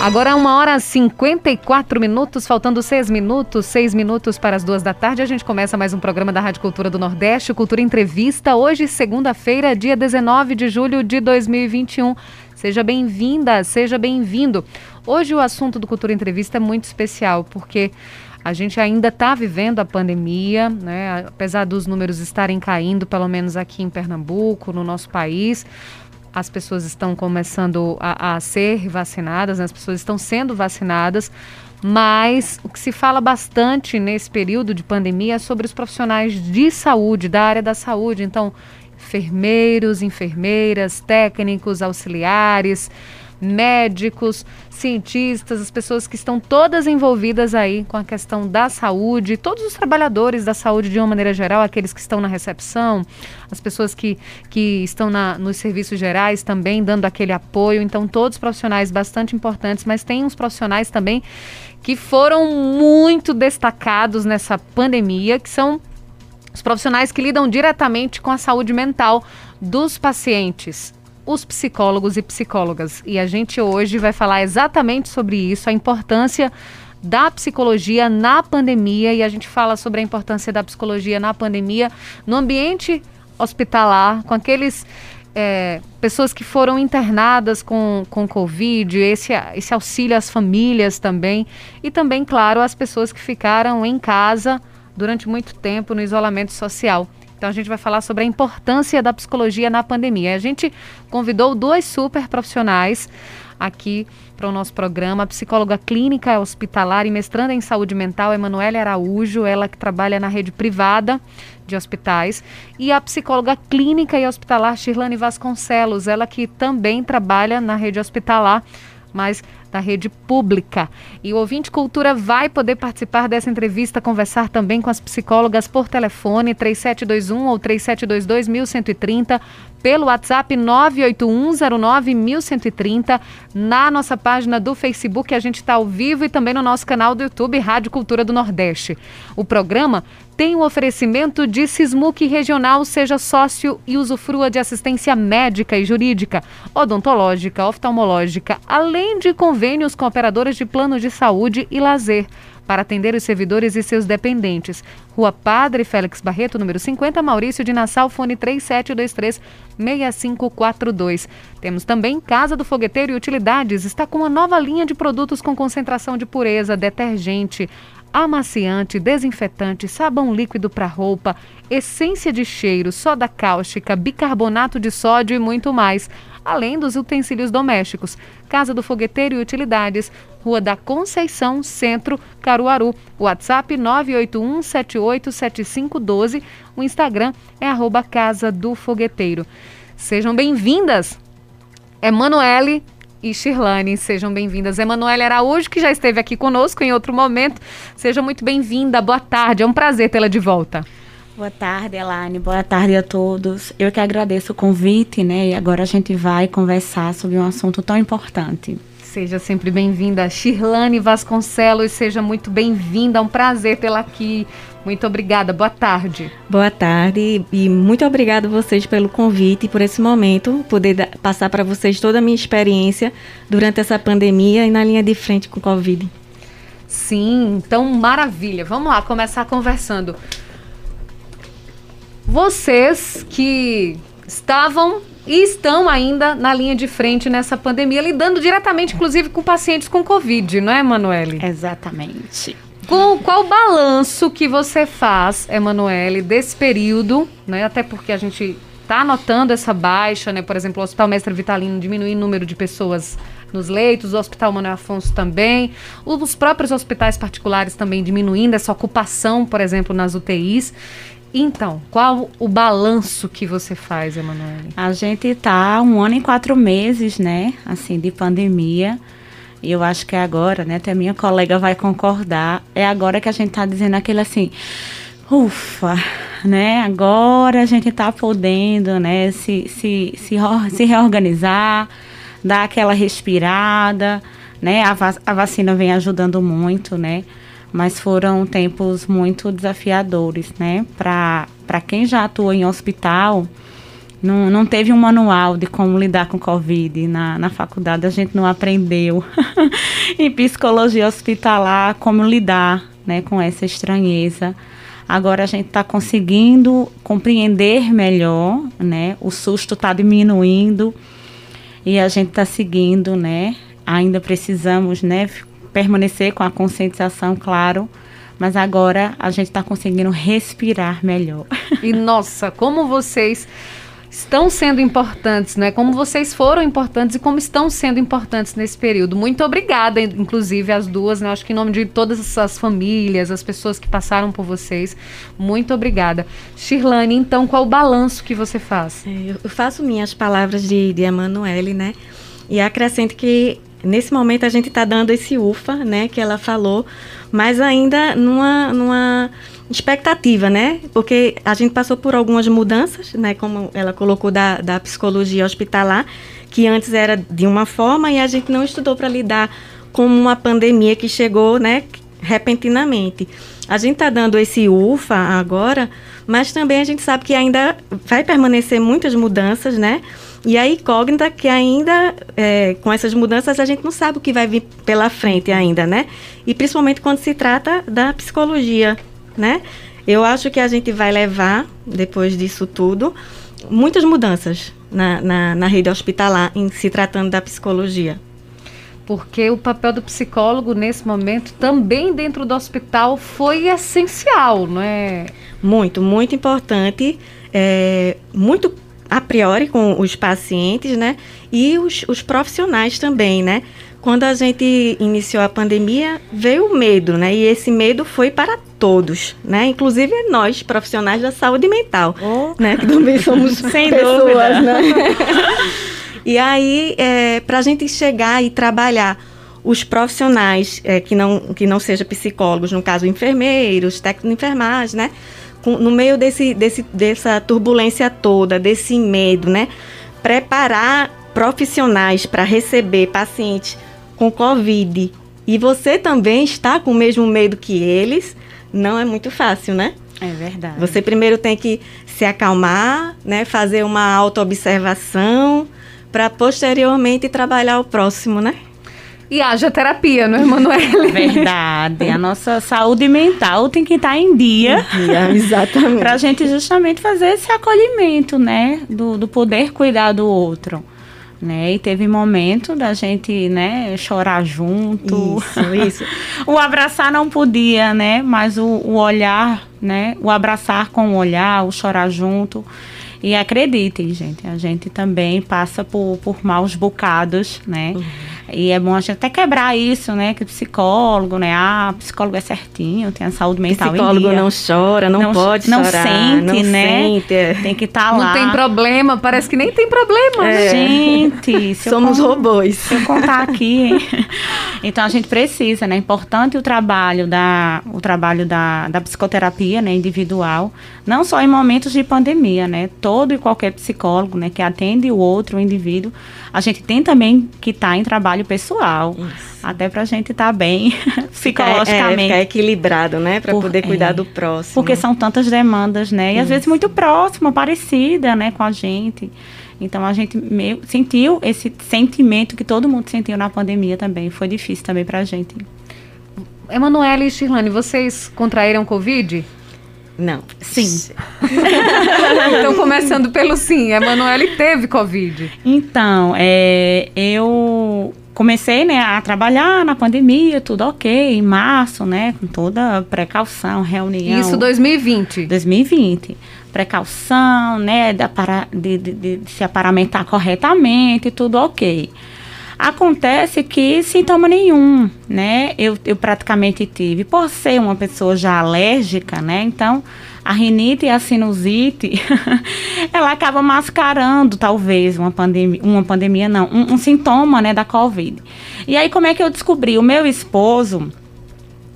Agora uma hora e 54 minutos, faltando seis minutos, seis minutos para as duas da tarde. A gente começa mais um programa da Rádio Cultura do Nordeste, Cultura Entrevista. Hoje, segunda-feira, dia 19 de julho de 2021. Seja bem-vinda, seja bem-vindo. Hoje o assunto do Cultura Entrevista é muito especial, porque a gente ainda está vivendo a pandemia, né? apesar dos números estarem caindo, pelo menos aqui em Pernambuco, no nosso país as pessoas estão começando a, a ser vacinadas, né? as pessoas estão sendo vacinadas, mas o que se fala bastante nesse período de pandemia é sobre os profissionais de saúde, da área da saúde. Então, enfermeiros, enfermeiras, técnicos, auxiliares, médicos, cientistas, as pessoas que estão todas envolvidas aí com a questão da saúde, todos os trabalhadores da saúde de uma maneira geral, aqueles que estão na recepção, as pessoas que, que estão na, nos serviços gerais também dando aquele apoio. Então, todos profissionais bastante importantes, mas tem uns profissionais também que foram muito destacados nessa pandemia, que são os profissionais que lidam diretamente com a saúde mental dos pacientes os psicólogos e psicólogas. E a gente hoje vai falar exatamente sobre isso, a importância da psicologia na pandemia e a gente fala sobre a importância da psicologia na pandemia no ambiente hospitalar, com aqueles é, pessoas que foram internadas com, com Covid, esse, esse auxílio às famílias também, e também, claro, as pessoas que ficaram em casa durante muito tempo no isolamento social. Então a gente vai falar sobre a importância da psicologia na pandemia. A gente convidou dois super profissionais aqui para o nosso programa. A psicóloga clínica hospitalar e mestranda em saúde mental, Emanuele Araújo, ela que trabalha na rede privada de hospitais, e a psicóloga clínica e hospitalar Shirlane Vasconcelos, ela que também trabalha na rede hospitalar, mas da rede pública. E o ouvinte Cultura vai poder participar dessa entrevista, conversar também com as psicólogas por telefone 3721 ou 3722 1130, pelo WhatsApp 981091130, na nossa página do Facebook, a gente está ao vivo e também no nosso canal do YouTube Rádio Cultura do Nordeste. O programa tem o oferecimento de Sismuc Regional, seja sócio e usufrua de assistência médica e jurídica, odontológica, oftalmológica, além de convênios com operadoras de plano de saúde e lazer para atender os servidores e seus dependentes. Rua Padre Félix Barreto, número 50, Maurício de Nassau, fone 3723-6542. Temos também Casa do Fogueteiro e Utilidades, está com uma nova linha de produtos com concentração de pureza, detergente, amaciante, desinfetante, sabão líquido para roupa, essência de cheiro, soda cáustica, bicarbonato de sódio e muito mais além dos utensílios domésticos. Casa do Fogueteiro e Utilidades, Rua da Conceição, Centro, Caruaru. WhatsApp 981787512. O Instagram é Casa do Fogueteiro. Sejam bem-vindas, Emanuele e Shirlane. Sejam bem-vindas. Emanuele Araújo, que já esteve aqui conosco em outro momento. Seja muito bem-vinda. Boa tarde. É um prazer tê-la de volta. Boa tarde, Elaine. Boa tarde a todos. Eu que agradeço o convite, né? E agora a gente vai conversar sobre um assunto tão importante. Seja sempre bem-vinda, Shirlane Vasconcelos. Seja muito bem-vinda. É um prazer tê-la aqui. Muito obrigada. Boa tarde. Boa tarde e muito obrigada a vocês pelo convite e por esse momento, poder passar para vocês toda a minha experiência durante essa pandemia e na linha de frente com o Covid. Sim, então maravilha. Vamos lá, começar conversando. Vocês que estavam e estão ainda na linha de frente nessa pandemia, lidando diretamente, inclusive, com pacientes com Covid, não é, Emanuele? Exatamente. Com, qual balanço que você faz, Emanuele, desse período, né? Até porque a gente está notando essa baixa, né? Por exemplo, o Hospital Mestre Vitalino diminuindo o número de pessoas nos leitos, o Hospital Manuel Afonso também, os próprios hospitais particulares também diminuindo essa ocupação, por exemplo, nas UTIs. Então, qual o balanço que você faz, Emanuele? A gente está um ano e quatro meses, né, assim, de pandemia. E eu acho que é agora, né? Até minha colega vai concordar. É agora que a gente está dizendo aquilo assim, ufa, né? Agora a gente está podendo, né? Se, se, se, se reorganizar, dar aquela respirada, né? A, a vacina vem ajudando muito, né? Mas foram tempos muito desafiadores, né? Para quem já atua em hospital, não, não teve um manual de como lidar com Covid. Na, na faculdade a gente não aprendeu em psicologia hospitalar como lidar né, com essa estranheza. Agora a gente está conseguindo compreender melhor, né? O susto está diminuindo e a gente está seguindo, né? Ainda precisamos, né? Permanecer com a conscientização, claro, mas agora a gente está conseguindo respirar melhor. E nossa, como vocês estão sendo importantes, né? Como vocês foram importantes e como estão sendo importantes nesse período. Muito obrigada, inclusive, as duas, né? Acho que em nome de todas essas famílias, as pessoas que passaram por vocês, muito obrigada. Shirlane, então, qual o balanço que você faz? É, eu faço minhas palavras de, de Emanuele, né? E acrescento que nesse momento a gente está dando esse ufa, né? Que ela falou, mas ainda numa. numa expectativa, né? Porque a gente passou por algumas mudanças, né? Como ela colocou da, da psicologia hospitalar, que antes era de uma forma e a gente não estudou para lidar com uma pandemia que chegou, né? Repentinamente. A gente está dando esse UFA agora, mas também a gente sabe que ainda vai permanecer muitas mudanças, né? E a incógnita que ainda, é, com essas mudanças, a gente não sabe o que vai vir pela frente ainda, né? E principalmente quando se trata da psicologia, né? Eu acho que a gente vai levar, depois disso tudo, muitas mudanças na, na, na rede hospitalar em se tratando da psicologia porque o papel do psicólogo nesse momento também dentro do hospital foi essencial, não é? Muito, muito importante, é, muito a priori com os pacientes, né? E os, os profissionais também, né? Quando a gente iniciou a pandemia, veio o medo, né? E esse medo foi para todos, né? Inclusive nós, profissionais da saúde mental, oh. né? Que também somos Sem pessoas, dúvida. né? e aí, é, para a gente chegar e trabalhar os profissionais é, que, não, que não sejam psicólogos, no caso enfermeiros, técnicos de enfermagem, né? Com, no meio desse, desse, dessa turbulência toda, desse medo, né? Preparar profissionais para receber pacientes com Covid e você também está com o mesmo medo que eles, não é muito fácil, né? É verdade. Você primeiro tem que se acalmar, né, fazer uma autoobservação para posteriormente trabalhar o próximo, né? E haja terapia, não é, Emanuele? Verdade. A nossa saúde mental tem que estar em dia. dia exatamente. para a gente justamente fazer esse acolhimento, né? Do, do poder cuidar do outro né? E teve momento da gente, né, chorar junto. Isso, isso. o abraçar não podia, né? Mas o, o olhar, né? O abraçar com o olhar, o chorar junto. E acreditem, gente, a gente também passa por, por maus bocados, né? Uhum. E é bom a gente até quebrar isso, né? Que psicólogo, né? Ah, psicólogo é certinho, tem a saúde mental psicólogo não chora, não, não pode não chorar. Sente, não né? Sente, é. Tem que estar tá lá. Não tem problema, parece que nem tem problema. É. Gente, somos robôs. Se eu contar aqui. então a gente precisa, né? É importante o trabalho da, o trabalho da, da psicoterapia, né? Individual, não só em momentos de pandemia, né? todo e qualquer psicólogo, né, que atende o outro, o indivíduo, a gente tem também que estar tá em trabalho pessoal, Isso. até para a gente estar tá bem psicologicamente. É, ficar equilibrado, né, para poder cuidar é, do próximo. Porque são tantas demandas, né, e Isso. às vezes muito próxima, parecida, né, com a gente. Então a gente meio, sentiu esse sentimento que todo mundo sentiu na pandemia também. Foi difícil também para a gente. Emanuele e Shirlane, vocês contraíram Covid? Não. Sim. então, começando pelo sim, a Emanuele teve Covid. Então, é, eu comecei né, a trabalhar na pandemia, tudo ok, em março, né? Com toda precaução, reunião. Isso 2020. 2020. Precaução, né? De, de, de, de se aparamentar corretamente, tudo ok. Acontece que sintoma nenhum, né? Eu, eu praticamente tive. Por ser uma pessoa já alérgica, né? Então, a rinite e a sinusite, ela acaba mascarando talvez uma pandemia, uma pandemia não, um, um sintoma, né, da Covid. E aí como é que eu descobri? O meu esposo,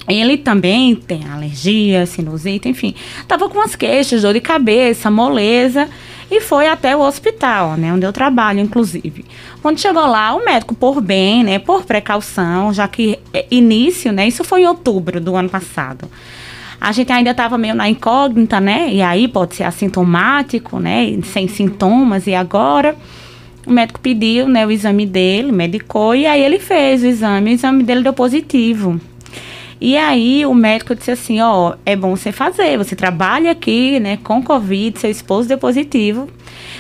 ele também tem alergia, sinusite, enfim. Tava com as queixas, dor de cabeça, moleza e foi até o hospital, né, onde eu trabalho, inclusive. Quando chegou lá, o médico, por bem, né, por precaução, já que é início, né, isso foi em outubro do ano passado. A gente ainda estava meio na incógnita, né, e aí pode ser assintomático, né, sem sintomas, e agora o médico pediu, né, o exame dele, medicou, e aí ele fez o exame, o exame dele deu positivo. E aí o médico disse assim, ó, é bom você fazer, você trabalha aqui, né, com Covid, seu esposo deu positivo.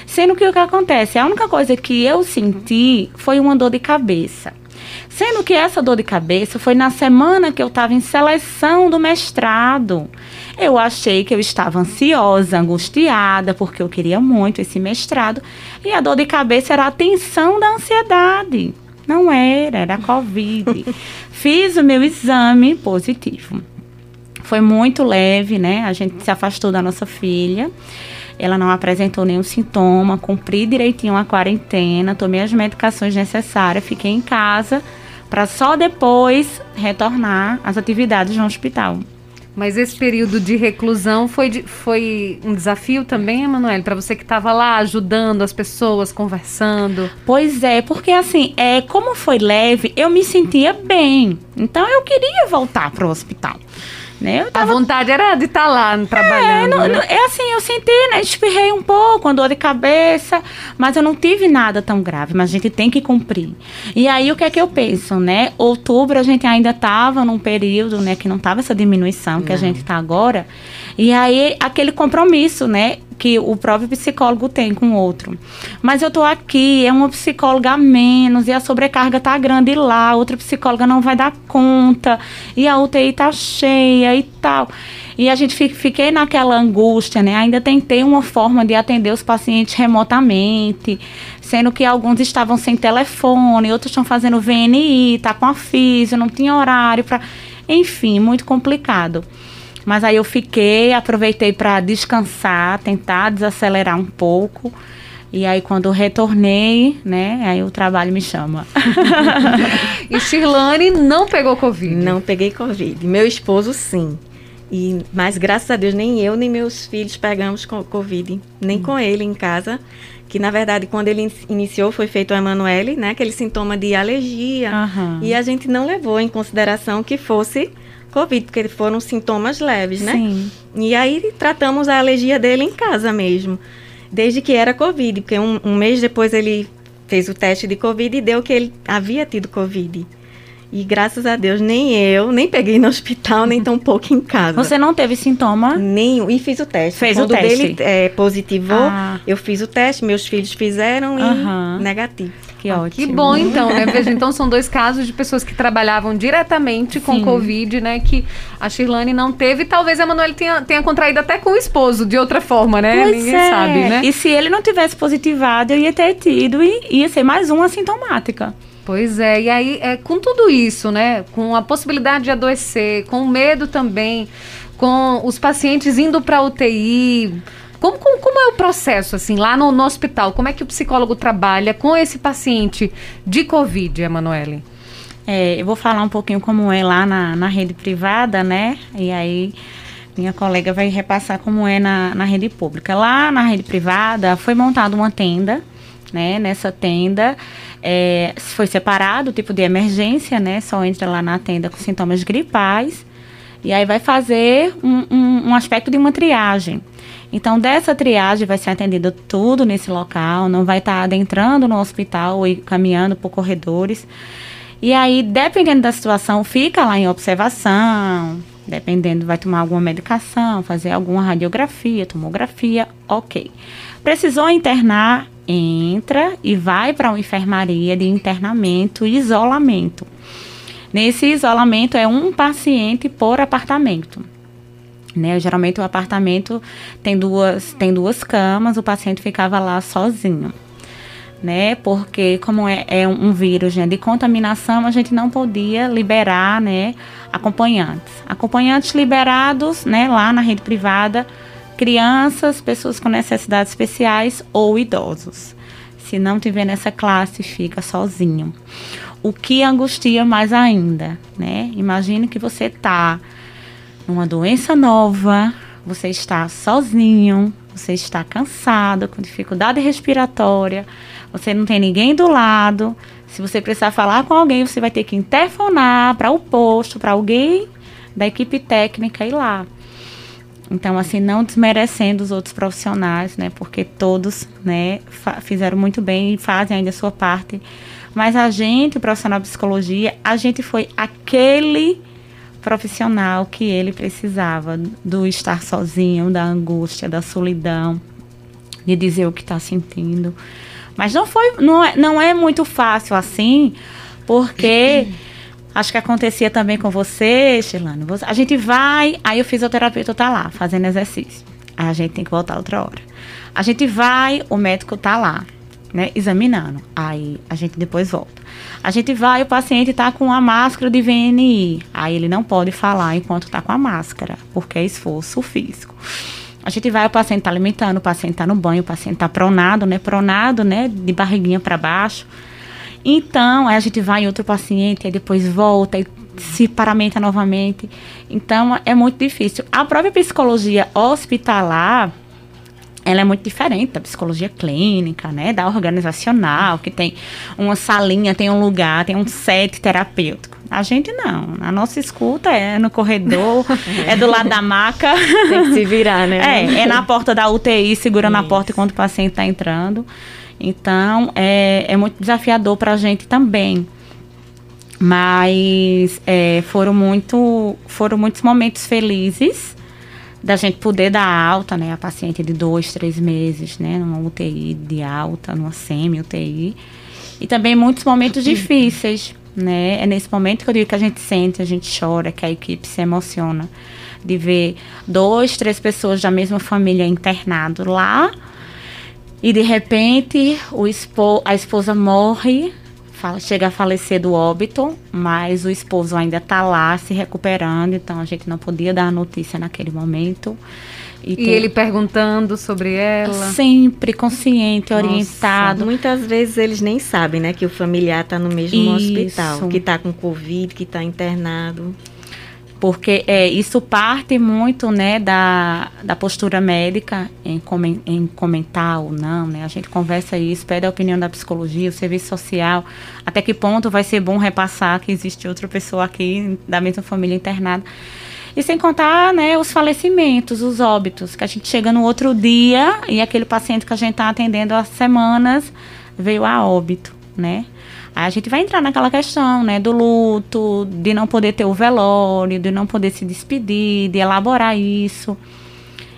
Sendo que o que acontece, a única coisa que eu senti foi uma dor de cabeça. Sendo que essa dor de cabeça foi na semana que eu estava em seleção do mestrado. Eu achei que eu estava ansiosa, angustiada, porque eu queria muito esse mestrado. E a dor de cabeça era a tensão da ansiedade. Não era, era Covid. Fiz o meu exame positivo. Foi muito leve, né? A gente se afastou da nossa filha. Ela não apresentou nenhum sintoma, cumpri direitinho a quarentena, tomei as medicações necessárias, fiquei em casa para só depois retornar às atividades no hospital. Mas esse período de reclusão foi, de, foi um desafio também, Emanuele, para você que estava lá ajudando as pessoas, conversando? Pois é, porque assim, é, como foi leve, eu me sentia bem. Então eu queria voltar para o hospital. Né? Tava... A vontade era de estar tá lá trabalhando. É, não, né? é assim, eu senti, né? Espirrei um pouco, uma dor de cabeça, mas eu não tive nada tão grave, mas a gente tem que cumprir. E aí o que é que eu penso, né? Outubro a gente ainda estava num período, né, que não tava essa diminuição não. que a gente está agora. E aí aquele compromisso, né? Que o próprio psicólogo tem com o outro. Mas eu tô aqui, é uma psicóloga a menos, e a sobrecarga tá grande lá, outra psicóloga não vai dar conta, e a UTI tá cheia e tal. E a gente fiquei naquela angústia, né? Ainda tentei uma forma de atender os pacientes remotamente, sendo que alguns estavam sem telefone, outros estão fazendo VNI, tá com a física, não tinha horário para, enfim, muito complicado. Mas aí eu fiquei, aproveitei para descansar, tentar desacelerar um pouco. E aí quando eu retornei, né, aí o trabalho me chama. e Shirlane não pegou Covid? Não peguei Covid. Meu esposo sim. E, mas graças a Deus nem eu nem meus filhos pegamos Covid, nem hum. com ele em casa. Que na verdade quando ele iniciou foi feito o Emanuele, né, aquele sintoma de alergia. Uhum. E a gente não levou em consideração que fosse Covid, porque foram sintomas leves, né? Sim. E aí tratamos a alergia dele em casa mesmo, desde que era Covid, porque um, um mês depois ele fez o teste de Covid e deu que ele havia tido Covid. E graças a Deus, nem eu, nem peguei no hospital, nem tão pouco em casa. Você não teve sintoma? Nenhum. E fiz o teste. Fez Quando o teste. dele é, positivou, ah. eu fiz o teste, meus filhos fizeram e negativo. Que ah, ótimo. Que bom, então, né? Veja, então são dois casos de pessoas que trabalhavam diretamente com Sim. Covid, né? Que a Shirlane não teve. Talvez a Manuela tenha, tenha contraído até com o esposo, de outra forma, né? Pois Ninguém é. sabe, né? E se ele não tivesse positivado, eu ia ter tido e ia ser mais uma sintomática. Pois é, e aí, é, com tudo isso, né? Com a possibilidade de adoecer, com o medo também, com os pacientes indo para UTI. Como, como, como, é o processo, assim, lá no, no, hospital? Como é que o psicólogo trabalha com esse paciente de Covid, Emanuele? É, eu vou falar um pouquinho como é lá na, na rede privada, né? E aí minha colega vai repassar como é na, na rede pública. Lá na rede privada foi montada uma tenda, né? Nessa tenda é, foi separado tipo de emergência, né? Só entra lá na tenda com sintomas gripais. E aí vai fazer um, um, um aspecto de uma triagem. Então, dessa triagem vai ser atendido tudo nesse local, não vai estar tá adentrando no hospital e caminhando por corredores. E aí, dependendo da situação, fica lá em observação, dependendo, vai tomar alguma medicação, fazer alguma radiografia, tomografia, ok. Precisou internar, entra e vai para uma enfermaria de internamento e isolamento. Nesse isolamento é um paciente por apartamento. Né? Geralmente o apartamento tem duas, tem duas camas, o paciente ficava lá sozinho. Né? Porque como é, é um vírus né, de contaminação, a gente não podia liberar né, acompanhantes. Acompanhantes liberados né, lá na rede privada crianças, pessoas com necessidades especiais ou idosos. Se não tiver nessa classe, fica sozinho. O que angustia mais ainda, né? Imagine que você está numa doença nova, você está sozinho, você está cansado, com dificuldade respiratória, você não tem ninguém do lado. Se você precisar falar com alguém, você vai ter que interfonar para o posto, para alguém da equipe técnica ir lá. Então, assim, não desmerecendo os outros profissionais, né? Porque todos, né, fizeram muito bem e fazem ainda a sua parte. Mas a gente, o profissional de psicologia, a gente foi aquele profissional que ele precisava do estar sozinho, da angústia, da solidão, de dizer o que está sentindo. Mas não foi, não é, não é muito fácil assim, porque acho que acontecia também com você, Shelane. A gente vai, aí o fisioterapeuta está lá fazendo exercício. Aí a gente tem que voltar outra hora. A gente vai, o médico está lá, né, examinando. Aí a gente depois volta. A gente vai, o paciente está com a máscara de VNI. Aí ele não pode falar enquanto está com a máscara, porque é esforço físico. A gente vai, o paciente está alimentando, o paciente está no banho, o paciente está pronado, né? Pronado, né? De barriguinha para baixo. Então, aí a gente vai em outro paciente, aí depois volta e se paramenta novamente. Então, é muito difícil. A própria psicologia hospitalar, ela é muito diferente da psicologia clínica, né? Da organizacional, que tem uma salinha, tem um lugar, tem um set terapêutico. A gente não. A nossa escuta é no corredor, é do lado da maca. Tem que se virar, né? É, é na porta da UTI, segurando Isso. a porta enquanto o paciente está entrando. Então, é, é muito desafiador para a gente também. Mas é, foram, muito, foram muitos momentos felizes da gente poder dar alta, né, a paciente de dois, três meses, né, numa UTI de alta, numa semi-UTI. E também muitos momentos difíceis, né? É nesse momento que eu digo que a gente sente, a gente chora, que a equipe se emociona de ver dois, três pessoas da mesma família internado lá e de repente o espo a esposa morre chega a falecer do óbito, mas o esposo ainda está lá se recuperando, então a gente não podia dar a notícia naquele momento. E, e ele perguntando sobre ela? Sempre consciente, Nossa, orientado. Muitas vezes eles nem sabem, né, que o familiar está no mesmo Isso. hospital, que está com Covid, que está internado porque é, isso parte muito né, da, da postura médica em, em comentar ou não, né? A gente conversa isso, pede a opinião da psicologia, o serviço social, até que ponto vai ser bom repassar que existe outra pessoa aqui da mesma família internada. E sem contar né, os falecimentos, os óbitos, que a gente chega no outro dia e aquele paciente que a gente está atendendo há semanas veio a óbito, né? Aí a gente vai entrar naquela questão, né, do luto, de não poder ter o velório, de não poder se despedir, de elaborar isso.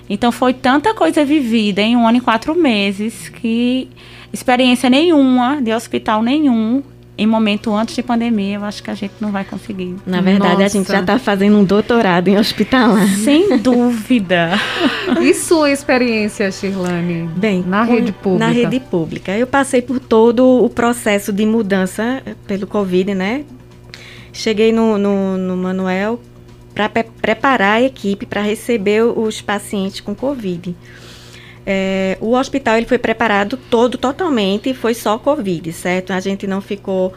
Então foi tanta coisa vivida em um ano e quatro meses que experiência nenhuma de hospital nenhum em momento antes de pandemia, eu acho que a gente não vai conseguir. Na verdade, Nossa. a gente já está fazendo um doutorado em hospitalar. Sem dúvida. e sua experiência, Shirlane? Bem, na rede pública. Na rede pública. Eu passei por todo o processo de mudança pelo Covid, né? Cheguei no, no, no Manuel para preparar a equipe para receber os pacientes com Covid. É, o hospital ele foi preparado todo totalmente, foi só Covid, certo? A gente não ficou,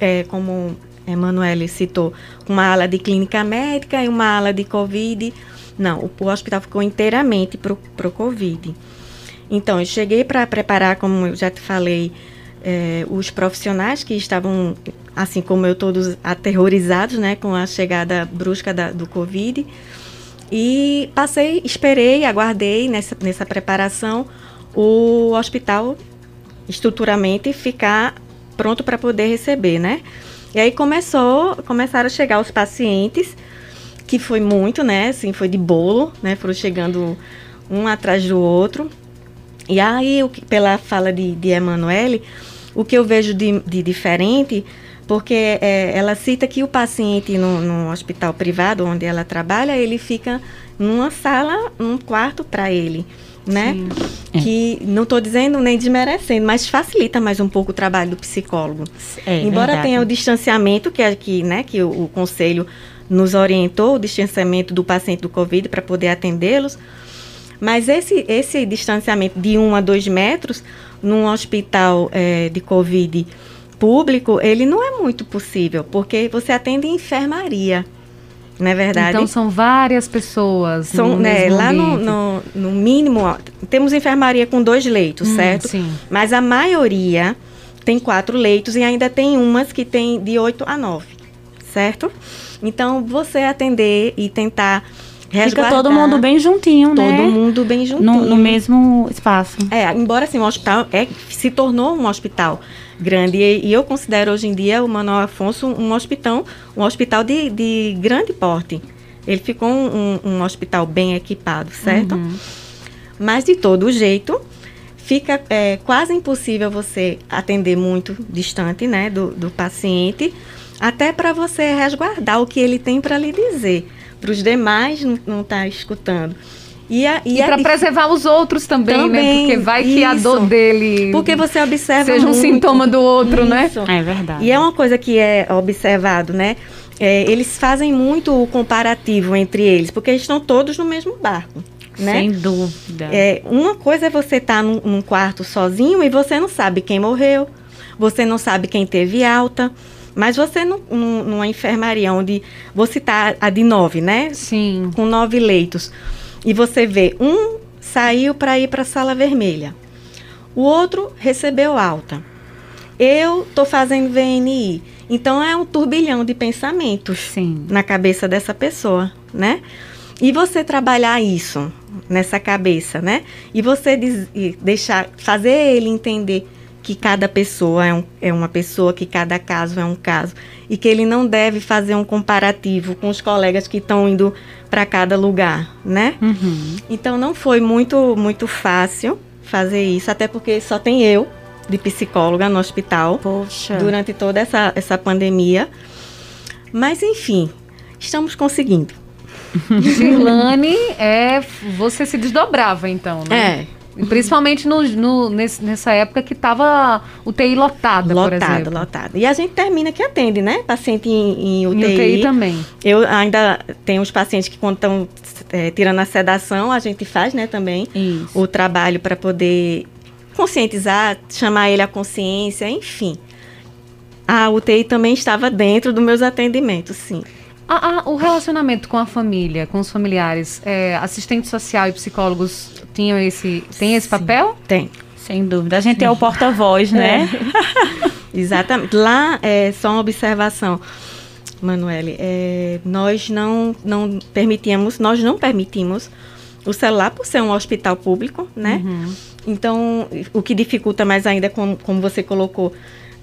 é, como Emanuele citou, uma ala de clínica médica e uma ala de Covid. Não, o, o hospital ficou inteiramente para o Covid. Então, eu cheguei para preparar, como eu já te falei, é, os profissionais que estavam, assim como eu, todos aterrorizados né, com a chegada brusca da, do Covid. E passei, esperei, aguardei nessa, nessa preparação o hospital estruturalmente ficar pronto para poder receber, né? E aí começou, começaram a chegar os pacientes, que foi muito, né? Assim, foi de bolo, né? Foram chegando um atrás do outro. E aí, pela fala de, de Emanuele, o que eu vejo de, de diferente porque é, ela cita que o paciente no, no, hospital privado onde ela trabalha, ele fica numa sala, num quarto para ele, né? Sim. É. Que não estou dizendo nem desmerecendo, mas facilita mais um pouco o trabalho do psicólogo. É, Embora verdade. tenha o distanciamento que aqui, né, que o, o conselho nos orientou, o distanciamento do paciente do Covid para poder atendê-los, Mas esse, esse distanciamento de um a dois metros num hospital é, de Covid público, ele não é muito possível, porque você atende enfermaria. Não é verdade? Então são várias pessoas. São, né, lá no, no, no, mínimo, ó, temos enfermaria com dois leitos, hum, certo? Sim. Mas a maioria tem quatro leitos e ainda tem umas que tem de oito a nove, certo? Então, você atender e tentar Fica todo mundo bem juntinho, todo né? Todo mundo bem juntinho. No, no, mesmo espaço. É, embora assim, o hospital é, se tornou um hospital grande. E, e, eu considero hoje em dia o Manuel Afonso um hospital, um hospital de, de grande porte. Ele ficou um, um, um hospital bem equipado, certo? Uhum. Mas de todo jeito, fica é, quase impossível você atender muito distante né, do, do paciente, até para você resguardar o que ele tem para lhe dizer para os demais não estar tá escutando. E, e, e para preservar os outros também, também, né? Porque vai que isso. a dor dele. Porque você observa. Seja muito. um sintoma do outro, né? isso. né? É verdade. E é uma coisa que é observado, né? É, eles fazem muito o comparativo entre eles, porque eles estão todos no mesmo barco. Né? Sem dúvida. É, uma coisa é você estar tá num, num quarto sozinho e você não sabe quem morreu, você não sabe quem teve alta. Mas você não, numa enfermaria onde você está a de nove, né? Sim. Com nove leitos. E você vê um saiu para ir para a sala vermelha. O outro recebeu alta. Eu estou fazendo VNI. Então é um turbilhão de pensamentos Sim. na cabeça dessa pessoa, né? E você trabalhar isso nessa cabeça, né? E você diz, e deixar, fazer ele entender que cada pessoa é, um, é uma pessoa, que cada caso é um caso. E que ele não deve fazer um comparativo com os colegas que estão indo para cada lugar, né? Uhum. Então não foi muito, muito fácil fazer isso, até porque só tem eu de psicóloga no hospital Poxa. durante toda essa, essa pandemia. Mas enfim, estamos conseguindo. Girlane, é, você se desdobrava então, né? É, Principalmente no, no, nesse, nessa época que estava UTI lotada, lotado. Lotado, E a gente termina que atende, né? Paciente em, em UTI. Em UTI também. Eu ainda tenho os pacientes que quando estão é, tirando a sedação, a gente faz, né, também Isso. o trabalho para poder conscientizar, chamar ele à consciência, enfim. A UTI também estava dentro dos meus atendimentos, sim. Ah, ah, o relacionamento com a família, com os familiares, é, assistente social e psicólogos tinham esse, tem esse papel? Tem. Sem dúvida. A gente é o porta-voz, né? É. Exatamente. Lá, é só uma observação, Manuele, é, nós não, não permitíamos, nós não permitimos o celular por ser um hospital público, né? Uhum. Então, o que dificulta mais ainda, como, como você colocou,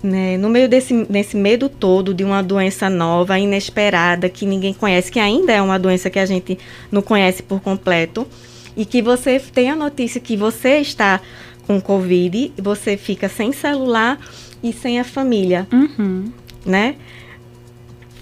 né, no meio desse, desse medo todo de uma doença nova, inesperada, que ninguém conhece, que ainda é uma doença que a gente não conhece por completo, e que você tem a notícia que você está com Covid, você fica sem celular e sem a família, uhum. né?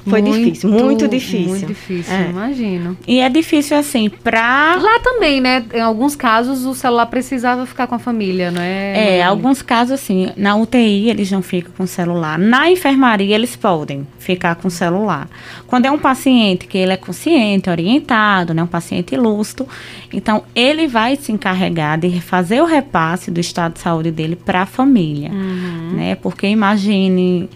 Foi muito, difícil, muito difícil. Muito difícil, é. imagino. E é difícil assim, pra. Lá também, né? Em alguns casos o celular precisava ficar com a família, não é? É, alguns casos assim, na UTI eles não ficam com o celular. Na enfermaria eles podem ficar com o celular. Quando é um paciente que ele é consciente, orientado, né? Um paciente lúcido, então ele vai se encarregar de fazer o repasse do estado de saúde dele para a família, uhum. né? Porque imagine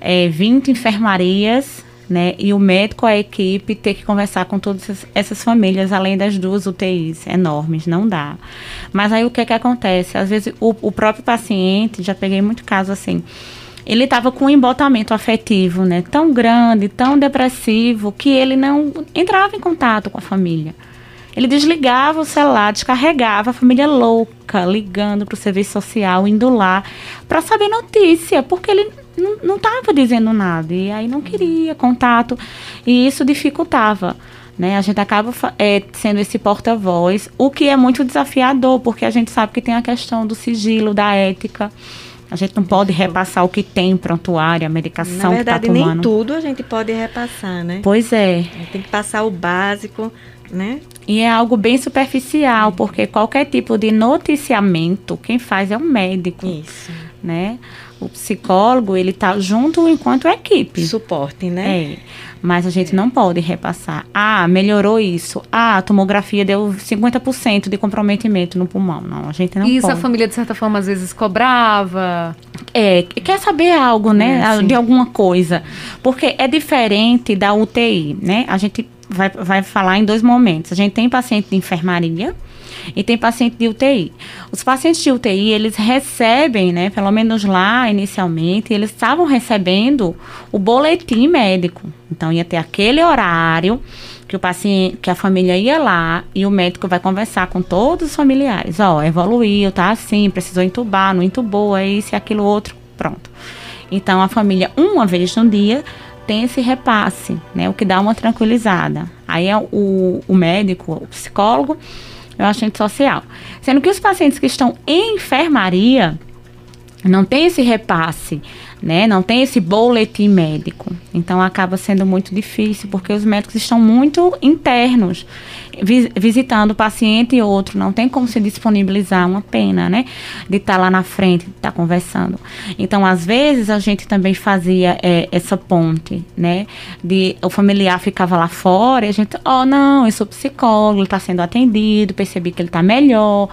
é, 20 enfermarias né? E o médico, a equipe, ter que conversar com todas essas famílias, além das duas UTIs enormes, não dá. Mas aí o que é que acontece? Às vezes o, o próprio paciente, já peguei muito caso assim, ele estava com um embotamento afetivo, né? Tão grande, tão depressivo, que ele não entrava em contato com a família. Ele desligava o celular, descarregava, a família louca, ligando para o serviço social, indo lá, para saber notícia, porque ele não estava dizendo nada e aí não queria contato e isso dificultava. Né? A gente acaba é, sendo esse porta-voz, o que é muito desafiador, porque a gente sabe que tem a questão do sigilo, da ética. A gente não pode repassar o que tem em prontuário, a medicação Na verdade, que tomando. nem tudo a gente pode repassar, né? Pois é. Tem que passar o básico, né? E é algo bem superficial, porque qualquer tipo de noticiamento, quem faz é o médico. Isso. Né? O, psicólogo, ele tá junto enquanto equipe. Suporte, né? É. Mas a gente não pode repassar. Ah, melhorou isso. Ah, a tomografia deu 50% de comprometimento no pulmão. Não, a gente não Isso pode. a família, de certa forma, às vezes cobrava. É, quer saber algo, né? É, de alguma coisa. Porque é diferente da UTI, né? A gente vai, vai falar em dois momentos. A gente tem paciente de enfermaria e tem paciente de UTI. Os pacientes de UTI, eles recebem, né? Pelo menos lá, inicialmente, eles estavam recebendo o boletim médico. Então, ia ter aquele horário que o paciente, que a família ia lá e o médico vai conversar com todos os familiares. Ó, evoluiu, tá assim, precisou entubar, não entubou, é isso e aquilo outro, pronto. Então a família, uma vez no dia, tem esse repasse, né? O que dá uma tranquilizada. Aí é o, o médico, o psicólogo e o agente social. Sendo que os pacientes que estão em enfermaria não tem esse repasse, né? Não tem esse boletim médico. Então acaba sendo muito difícil porque os médicos estão muito internos, vi- visitando o paciente e outro. Não tem como se disponibilizar uma pena, né? De estar lá na frente, de estar conversando. Então às vezes a gente também fazia é, essa ponte, né? De o familiar ficava lá fora e a gente, oh não, eu sou psicólogo, está sendo atendido, percebi que ele está melhor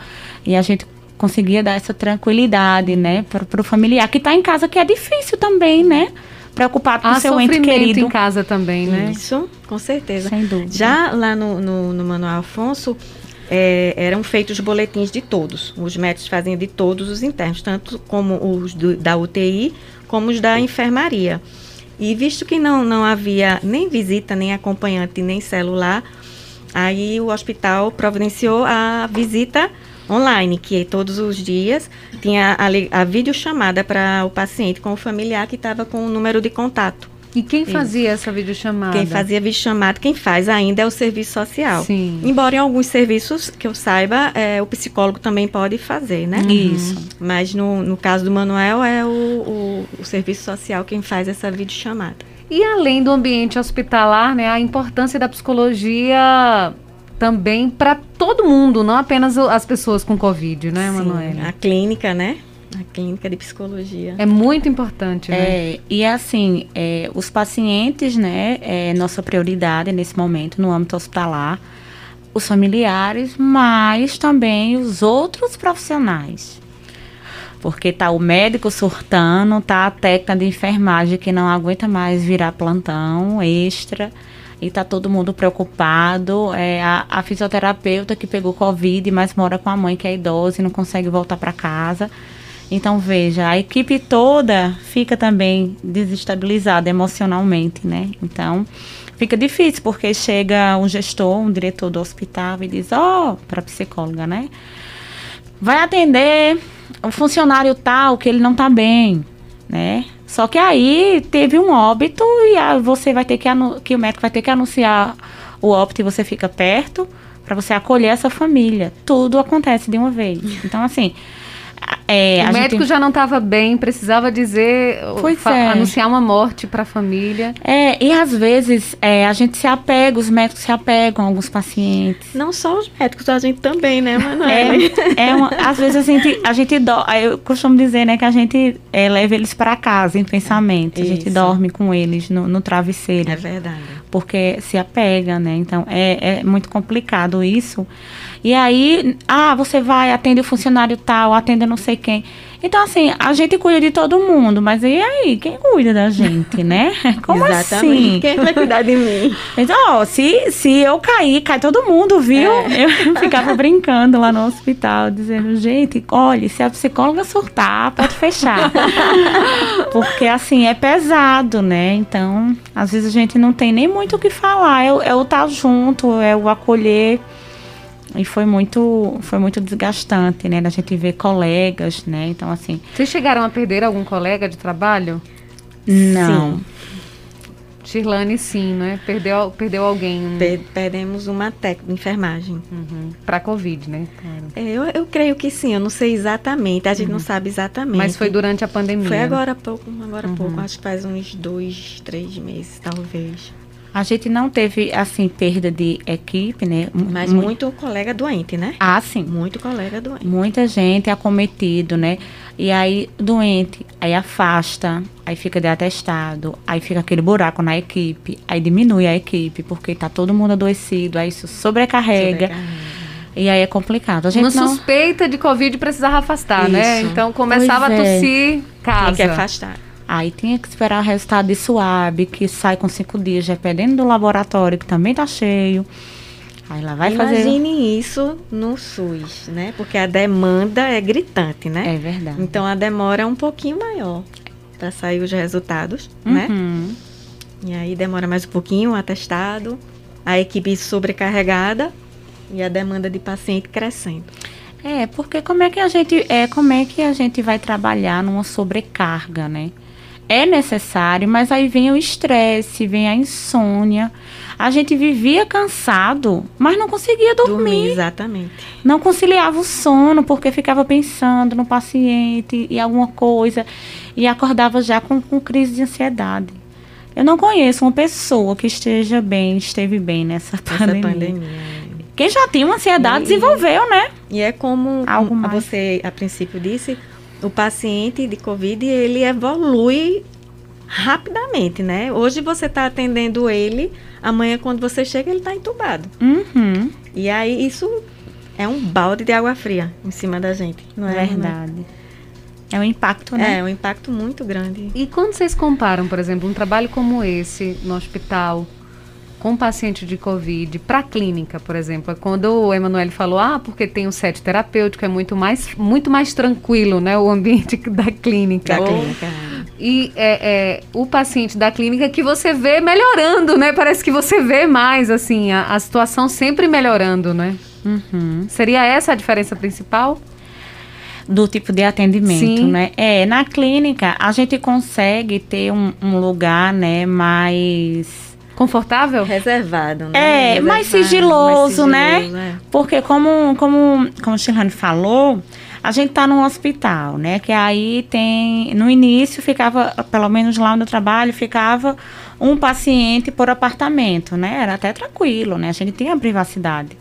e a gente conseguia dar essa tranquilidade, né, para o familiar que está em casa, que é difícil também, né, preocupado com Há seu ente querido. em casa também, né? Isso, com certeza. Sem dúvida. Já lá no, no, no Manuel Afonso, é, eram feitos boletins de todos. Os médicos faziam de todos os internos, tanto como os do- da UTI, como os da enfermaria. E visto que não, não havia nem visita, nem acompanhante, nem celular, aí o hospital providenciou a visita online, que todos os dias tinha a, a videochamada para o paciente com o familiar que estava com o número de contato. E quem fazia essa videochamada? Quem fazia videochamada, quem faz ainda é o serviço social. Sim. Embora em alguns serviços que eu saiba, é, o psicólogo também pode fazer, né? Isso. Mas no, no caso do Manuel, é o, o, o serviço social quem faz essa videochamada. E além do ambiente hospitalar, né, a importância da psicologia também para todo mundo, não apenas as pessoas com Covid, né, Manoel? A clínica, né? A clínica de psicologia. É muito importante, né? É, e assim, é, os pacientes, né, é nossa prioridade nesse momento no âmbito hospitalar, os familiares, mas também os outros profissionais. Porque tá o médico surtando, tá a técnica de enfermagem que não aguenta mais virar plantão extra. E tá todo mundo preocupado. É a, a fisioterapeuta que pegou Covid, mas mora com a mãe que é idosa e não consegue voltar para casa. Então, veja, a equipe toda fica também desestabilizada emocionalmente, né? Então, fica difícil, porque chega um gestor, um diretor do hospital e diz, ó, para a psicóloga, né? Vai atender o funcionário tal que ele não tá bem, né? Só que aí teve um óbito e a- você vai ter que, que o médico vai ter que anunciar o óbito e você fica perto para você acolher essa família. Tudo acontece de uma vez. Então, assim, é, o a médico gente... já não estava bem, precisava dizer, é. anunciar uma morte para a família. É, e às vezes é, a gente se apega, os médicos se apegam a alguns pacientes. Não só os médicos, a gente também, né, Manuel? É, é uma- às vezes a gente, a gente do, eu costumo dizer, né, que a gente é, leva eles para casa em pensamento, a gente Isso. dorme com eles no, no travesseiro, É verdade. porque se apega, né? Então é, é muito complicado isso. E aí, ah, você vai, atende o funcionário tal, atende não sei quem. Então, assim, a gente cuida de todo mundo, mas e aí? Quem cuida da gente, né? Como Exatamente. assim? Quem vai cuidar de mim? Então, ó, se, se eu cair, cai todo mundo, viu? Eu ficava brincando lá no hospital, dizendo, gente, olha, se a psicóloga surtar, pode fechar. Porque, assim, é pesado, né? Então, às vezes a gente não tem nem muito o que falar. É, é o estar junto, é o acolher. E foi muito, foi muito desgastante, né? Da gente ver colegas, né? Então, assim, Vocês chegaram a perder algum colega de trabalho? não. Shirlane, sim, né? Perdeu, perdeu alguém Per- Perdemos uma técnica de enfermagem. uhum, para Covid, né? Claro. É, eu, eu creio que sim, eu não sei exatamente, a gente não sabe exatamente. Mas foi durante a pandemia. Foi agora há pouco, agora há pouco, acho que faz uns dois, três meses, talvez. A gente não teve, assim, perda de equipe, né? Mas Mu- muito colega doente, né? Ah, sim. Muito colega doente. Muita gente acometido, né? E aí, doente, aí afasta, aí fica de atestado, aí fica aquele buraco na equipe, aí diminui a equipe, porque tá todo mundo adoecido, aí isso sobrecarrega. sobrecarrega. E aí é complicado. A gente Uma não... suspeita de Covid precisava afastar, né? Isso. né? Então começava Pois a é. tossir casa. Tem que afastar. Aí tinha que esperar o resultado de suave, que sai com cinco dias, dependendo do laboratório, que também tá cheio. Aí lá vai fazer. Imagine isso no SUS, né? Porque a demanda é gritante, né? É verdade. Então a demora é um pouquinho maior para sair os resultados, né? Uhum. E aí demora mais um pouquinho o atestado, a equipe sobrecarregada e a demanda de paciente crescendo. É, porque como é que a gente é, como é que a gente vai trabalhar numa sobrecarga, né? É necessário, mas aí vem o estresse, vem a insônia. A gente vivia cansado, mas não conseguia dormir. exatamente. Não conciliava o sono, porque ficava pensando no paciente e alguma coisa. E acordava já com, com crise de ansiedade. Eu não conheço uma pessoa que esteja bem, esteve bem nessa Essa pandemia. pandemia. é. Quem já tinha uma ansiedade E- desenvolveu, né? E é como Algo um- mais. você a princípio disse, o paciente de Covid ele evolui rapidamente, né? Hoje você está atendendo ele, amanhã quando você chega ele está entubado. Uhum. E aí isso é um balde de água fria em cima da gente, não é? Verdade. É um impacto, né? É um impacto muito grande. E quando vocês comparam, por exemplo, um trabalho como esse no hospital com paciente de Covid para a clínica, por exemplo, é quando o Emanuele falou, ah, porque tem o set terapêutico, é muito mais, muito mais tranquilo, né, o ambiente da clínica. Da Ou- clínica. E é, é, o paciente da clínica que você vê melhorando, né? Parece que você vê mais, assim, a, a situação sempre melhorando, né? Uhum. Seria essa a diferença principal? Do tipo de atendimento, Sim. né? É, na clínica a gente consegue ter um, um lugar, né, mais Confortável? Reservado, né? É, mais Reservado, sigiloso, né? sigiloso, é. Porque como, como, como o Chilane falou, a gente tá num hospital, né? Que aí tem. No início ficava, pelo menos lá onde eu trabalho, ficava um paciente por apartamento, né? Era até tranquilo, né? A gente tinha privacidade.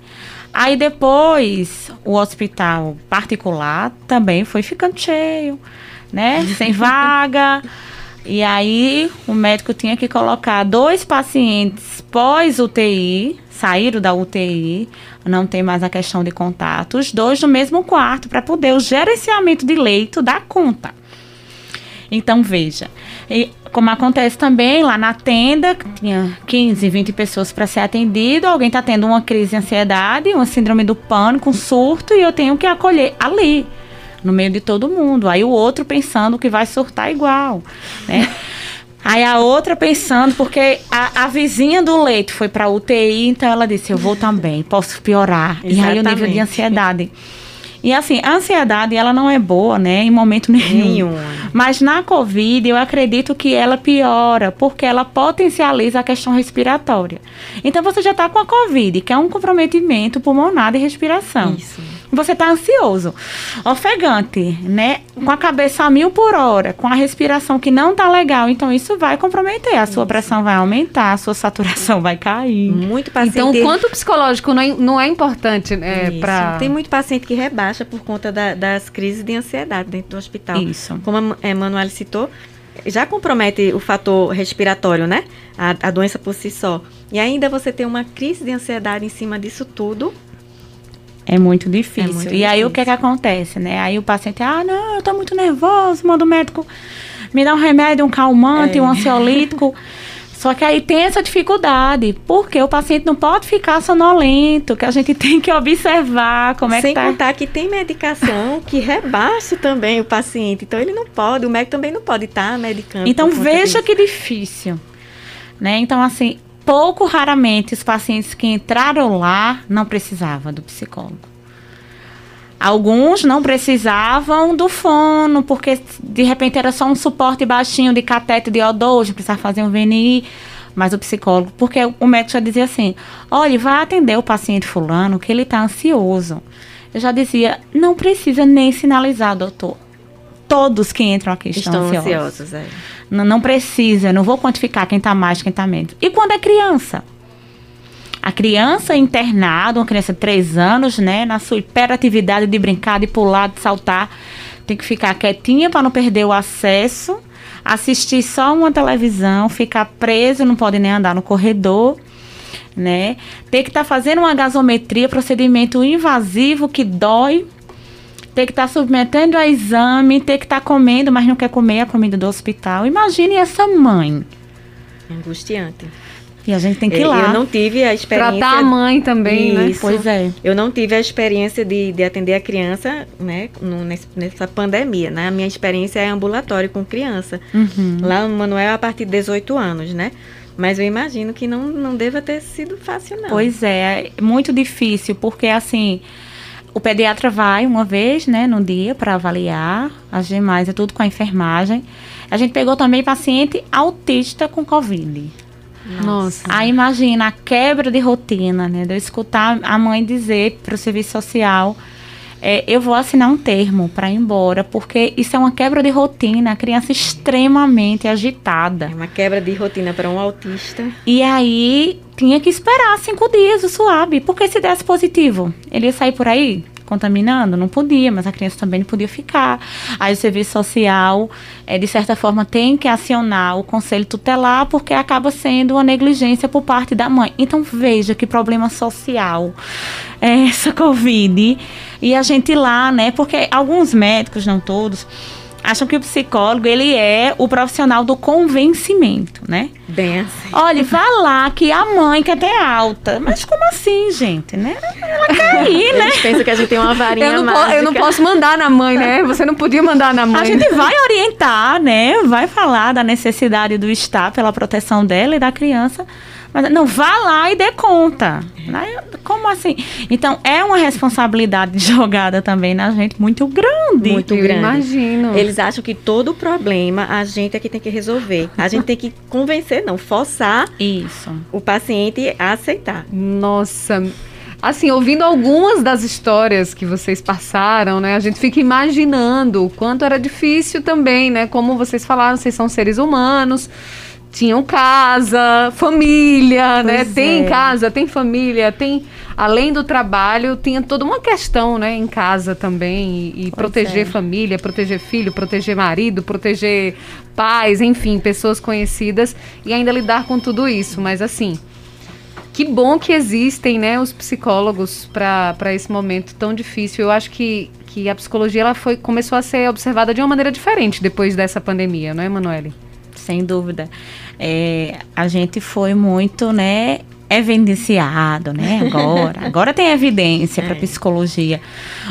Aí depois o hospital particular também foi ficando cheio, né? Sem vaga. E aí o médico tinha que colocar dois pacientes pós-UTI, saíram da UTI, não tem mais a questão de contato, os dois no mesmo quarto, para poder o gerenciamento de leito dar conta. Então, veja, e como acontece também lá na tenda, tinha 15, 20 pessoas para ser atendido, alguém está tendo uma crise de ansiedade, uma síndrome do pânico, um surto, e eu tenho que acolher ali, no meio de todo mundo. Aí o outro pensando que vai surtar igual, né? Aí a outra pensando, porque a, a vizinha do leito foi para UTI, então ela disse: Eu vou também, posso piorar. E aí o nível de Exatamente. ansiedade. E assim, a ansiedade, ela não é boa, né, em momento nenhum. Nenhum. Mas na Covid, eu acredito que ela piora, porque ela potencializa a questão respiratória. Então, você já está com a Covid, que é um comprometimento pulmonar de respiração. Isso. Você está ansioso, ofegante, né? Com a cabeça a mil por hora, com a respiração que não tá legal. Então, isso vai comprometer. A sua pressão vai aumentar, a sua saturação vai cair. Muito paciente. Então, o quanto o psicológico não é, não é importante é, Isso. para... Tem muito paciente que rebaixa por conta da- das crises de ansiedade dentro do hospital. Isso. Como a Emanuele citou, já compromete o fator respiratório, né? A, a doença por si só. E ainda você tem uma crise de ansiedade em cima disso tudo. É muito difícil. É muito e aí o que difícil. que acontece, né? Aí o paciente, ah, não, eu tô muito nervoso, manda o médico me dá um remédio, um calmante, É. um ansiolítico. Só que aí tem essa dificuldade, porque o paciente não pode ficar sonolento, que a gente tem que observar como é Sem que tá. contar que tem medicação que rebaixa também o paciente. Então ele não pode, o médico também não pode estar medicando. Então veja disso. que difícil, né? Então assim, pouco raramente os pacientes que entraram lá não precisavam do psicólogo. Alguns não precisavam do fono, porque de repente era só um suporte baixinho de cateto de O2, precisava fazer um VNI, mas o psicólogo, porque o médico já dizia assim: olha, vai atender o paciente fulano, que ele está ansioso. Eu já dizia: não precisa nem sinalizar, doutor. Todos que entram aqui estão, Estão ansiosos. ansiosos, é. Não, não precisa, não vou quantificar quem está mais, quem está menos. E quando é criança? A criança internada, uma criança de 3 anos, né, na sua hiperatividade de brincar, de pular, de saltar, tem que ficar quietinha para não perder o acesso, assistir só uma televisão, ficar preso, não pode nem andar no corredor, né? Ter que estar tá fazendo uma gasometria, procedimento invasivo que dói, ter que estar tá submetendo a exame, ter que estar tá comendo, mas não quer comer a comida do hospital. Imagine essa mãe. Angustiante. E a gente tem que ir é, lá. Eu não tive a experiência. Tratar a mãe também, né? Isso. né? Pois é. Eu não tive a experiência de, de atender a criança, né? Nessa pandemia, né? A minha experiência é ambulatório com criança. Uhum. Lá no Manuel a partir de 18 anos, né? Mas eu imagino que não, não deva ter sido fácil, não. Pois é, é muito difícil, porque assim. O pediatra vai uma vez, né, no dia para avaliar, as demais é tudo com a enfermagem. A gente pegou também paciente autista com Covid. Nossa. Aí imagina a quebra de rotina, né? De eu escutar a mãe dizer para o serviço social, é, eu vou assinar um termo para ir embora, porque isso é uma quebra de rotina, a criança extremamente agitada. É uma quebra de rotina para um autista. E aí tinha que esperar cinco dias o suave, porque se desse positivo, ele ia sair por aí contaminando? Não podia, mas a criança também não podia ficar. Aí o serviço social, é, de certa forma, tem que acionar o conselho tutelar, porque acaba sendo uma negligência por parte da mãe. Então veja que problema social é essa Covid. E a gente lá, né? Porque alguns médicos, não todos, acham que o psicólogo ele é o profissional do convencimento, né? Bem assim. Olha, vá lá que a mãe quer ter alta. Mas como assim, gente, né? Ela quer ir, né? Eles pensam que a gente tem uma varinha eu não, eu não posso mandar na mãe, né? Você não podia mandar na mãe. A gente vai orientar, né? Vai falar da necessidade do estar pela proteção dela e da criança. Mas não, vá lá e dê conta. Como assim? Então, é uma responsabilidade jogada também na gente muito grande. Muito grande. Imagino. Eles acham que todo problema a gente é que tem que resolver. A gente tem que convencer, não, forçar Isso. o paciente a aceitar. Nossa. Assim, ouvindo algumas das histórias que vocês passaram, né? A gente fica imaginando o quanto era difícil também, né? Como vocês falaram, vocês são seres humanos tinham casa, família, né? pois né? É. Tem casa, tem família, tem além do trabalho, tinha toda uma questão, né, em casa também e, e proteger é. família, proteger filho, proteger marido, proteger pais, enfim, pessoas conhecidas e ainda lidar com tudo isso, mas assim, que bom que existem, né, os psicólogos para esse momento tão difícil. Eu acho que, que a psicologia ela foi começou a ser observada de uma maneira diferente depois dessa pandemia, não é, Emanuele? Sem dúvida é, a gente foi muito, né, evidenciado, né? Agora, agora tem evidência é. para psicologia.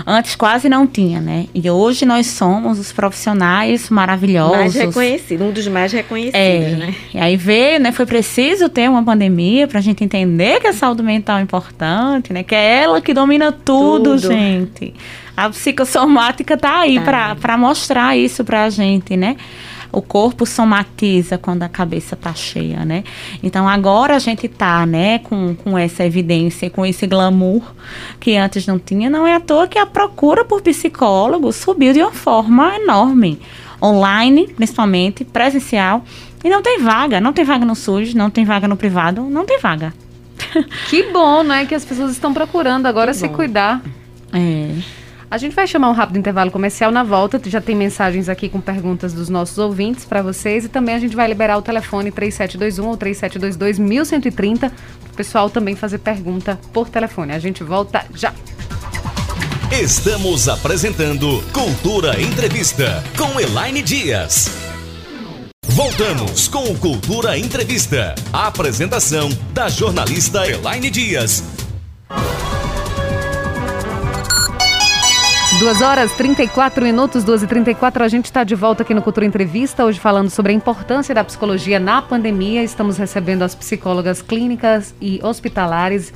Antes quase não tinha, né? E hoje nós somos os profissionais maravilhosos. Mais reconhecido, um dos mais reconhecidos, é. né? E aí veio, né? Foi preciso ter uma pandemia para a gente entender que a saúde mental é importante, né? Que é ela que domina tudo, tudo. gente. A psicossomática tá aí tá. para mostrar isso para a gente, né? O corpo somatiza quando a cabeça tá cheia, né? Então agora a gente tá, né, com, com essa evidência, com esse glamour que antes não tinha. Não é à toa que a procura por psicólogos subiu de uma forma enorme. Online, principalmente, presencial. E não tem vaga, não tem vaga no SUS, não tem vaga no privado, não tem vaga. Que bom, né, que as pessoas estão procurando agora que se bom. cuidar. É. A gente vai chamar um rápido intervalo comercial na volta. Já tem mensagens aqui com perguntas dos nossos ouvintes para vocês. E também a gente vai liberar o telefone 3721 ou 3722 1130 para o pessoal também fazer pergunta por telefone. A gente volta já. Estamos apresentando Cultura Entrevista com Elaine Dias. Voltamos com o Cultura Entrevista. A apresentação da jornalista Elaine Dias. 2 horas 34 minutos, 12 e 34 a gente está de volta aqui no Cultura Entrevista, hoje falando sobre a importância da psicologia na pandemia. Estamos recebendo as psicólogas clínicas e hospitalares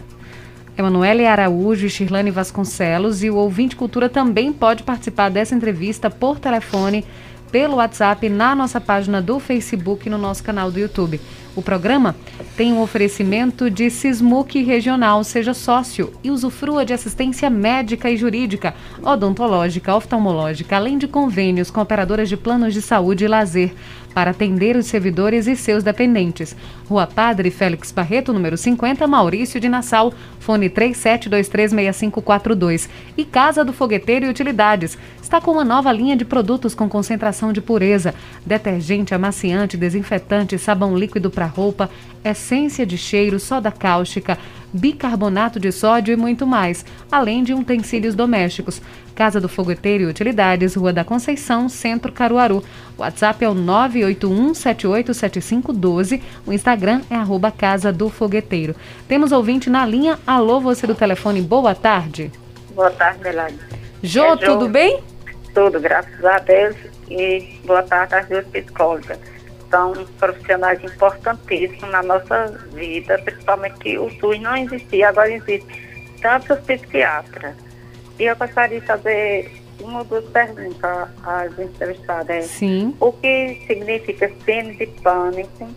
Emanuele Araújo e Shirlane Vasconcelos. E o ouvinte cultura também pode participar dessa entrevista por telefone pelo WhatsApp na nossa página do Facebook e no nosso canal do YouTube. O programa tem um oferecimento de Sismuc Regional, seja sócio e usufrua de assistência médica e jurídica, odontológica, oftalmológica, além de convênios com operadoras de planos de saúde e lazer. para atender os servidores e seus dependentes. Rua Padre Félix Barreto, número 50, Maurício de Nassau, fone 37236542. E Casa do Fogueteiro e Utilidades. Está com uma nova linha de produtos com concentração de pureza, detergente, amaciante, desinfetante, sabão líquido para roupa, essência de cheiro, soda cáustica, bicarbonato de sódio e muito mais, além de utensílios domésticos. Casa do Fogueteiro e Utilidades, Rua da Conceição, Centro Caruaru. O WhatsApp é o 981787512. O Instagram é arroba Casa do Fogueteiro. Temos ouvinte na linha. Alô, você do telefone, boa tarde. Boa tarde, Melanie. Jô, é tudo bem? Tudo, graças a Deus. E boa tarde às duas psicólogas. São profissionais importantíssimos na nossa vida, principalmente que o SUS não existia, agora existe tantos psiquiatras e eu gostaria de fazer uma ou duas perguntas às entrevistadas. Sim. O que significa síndrome de pânico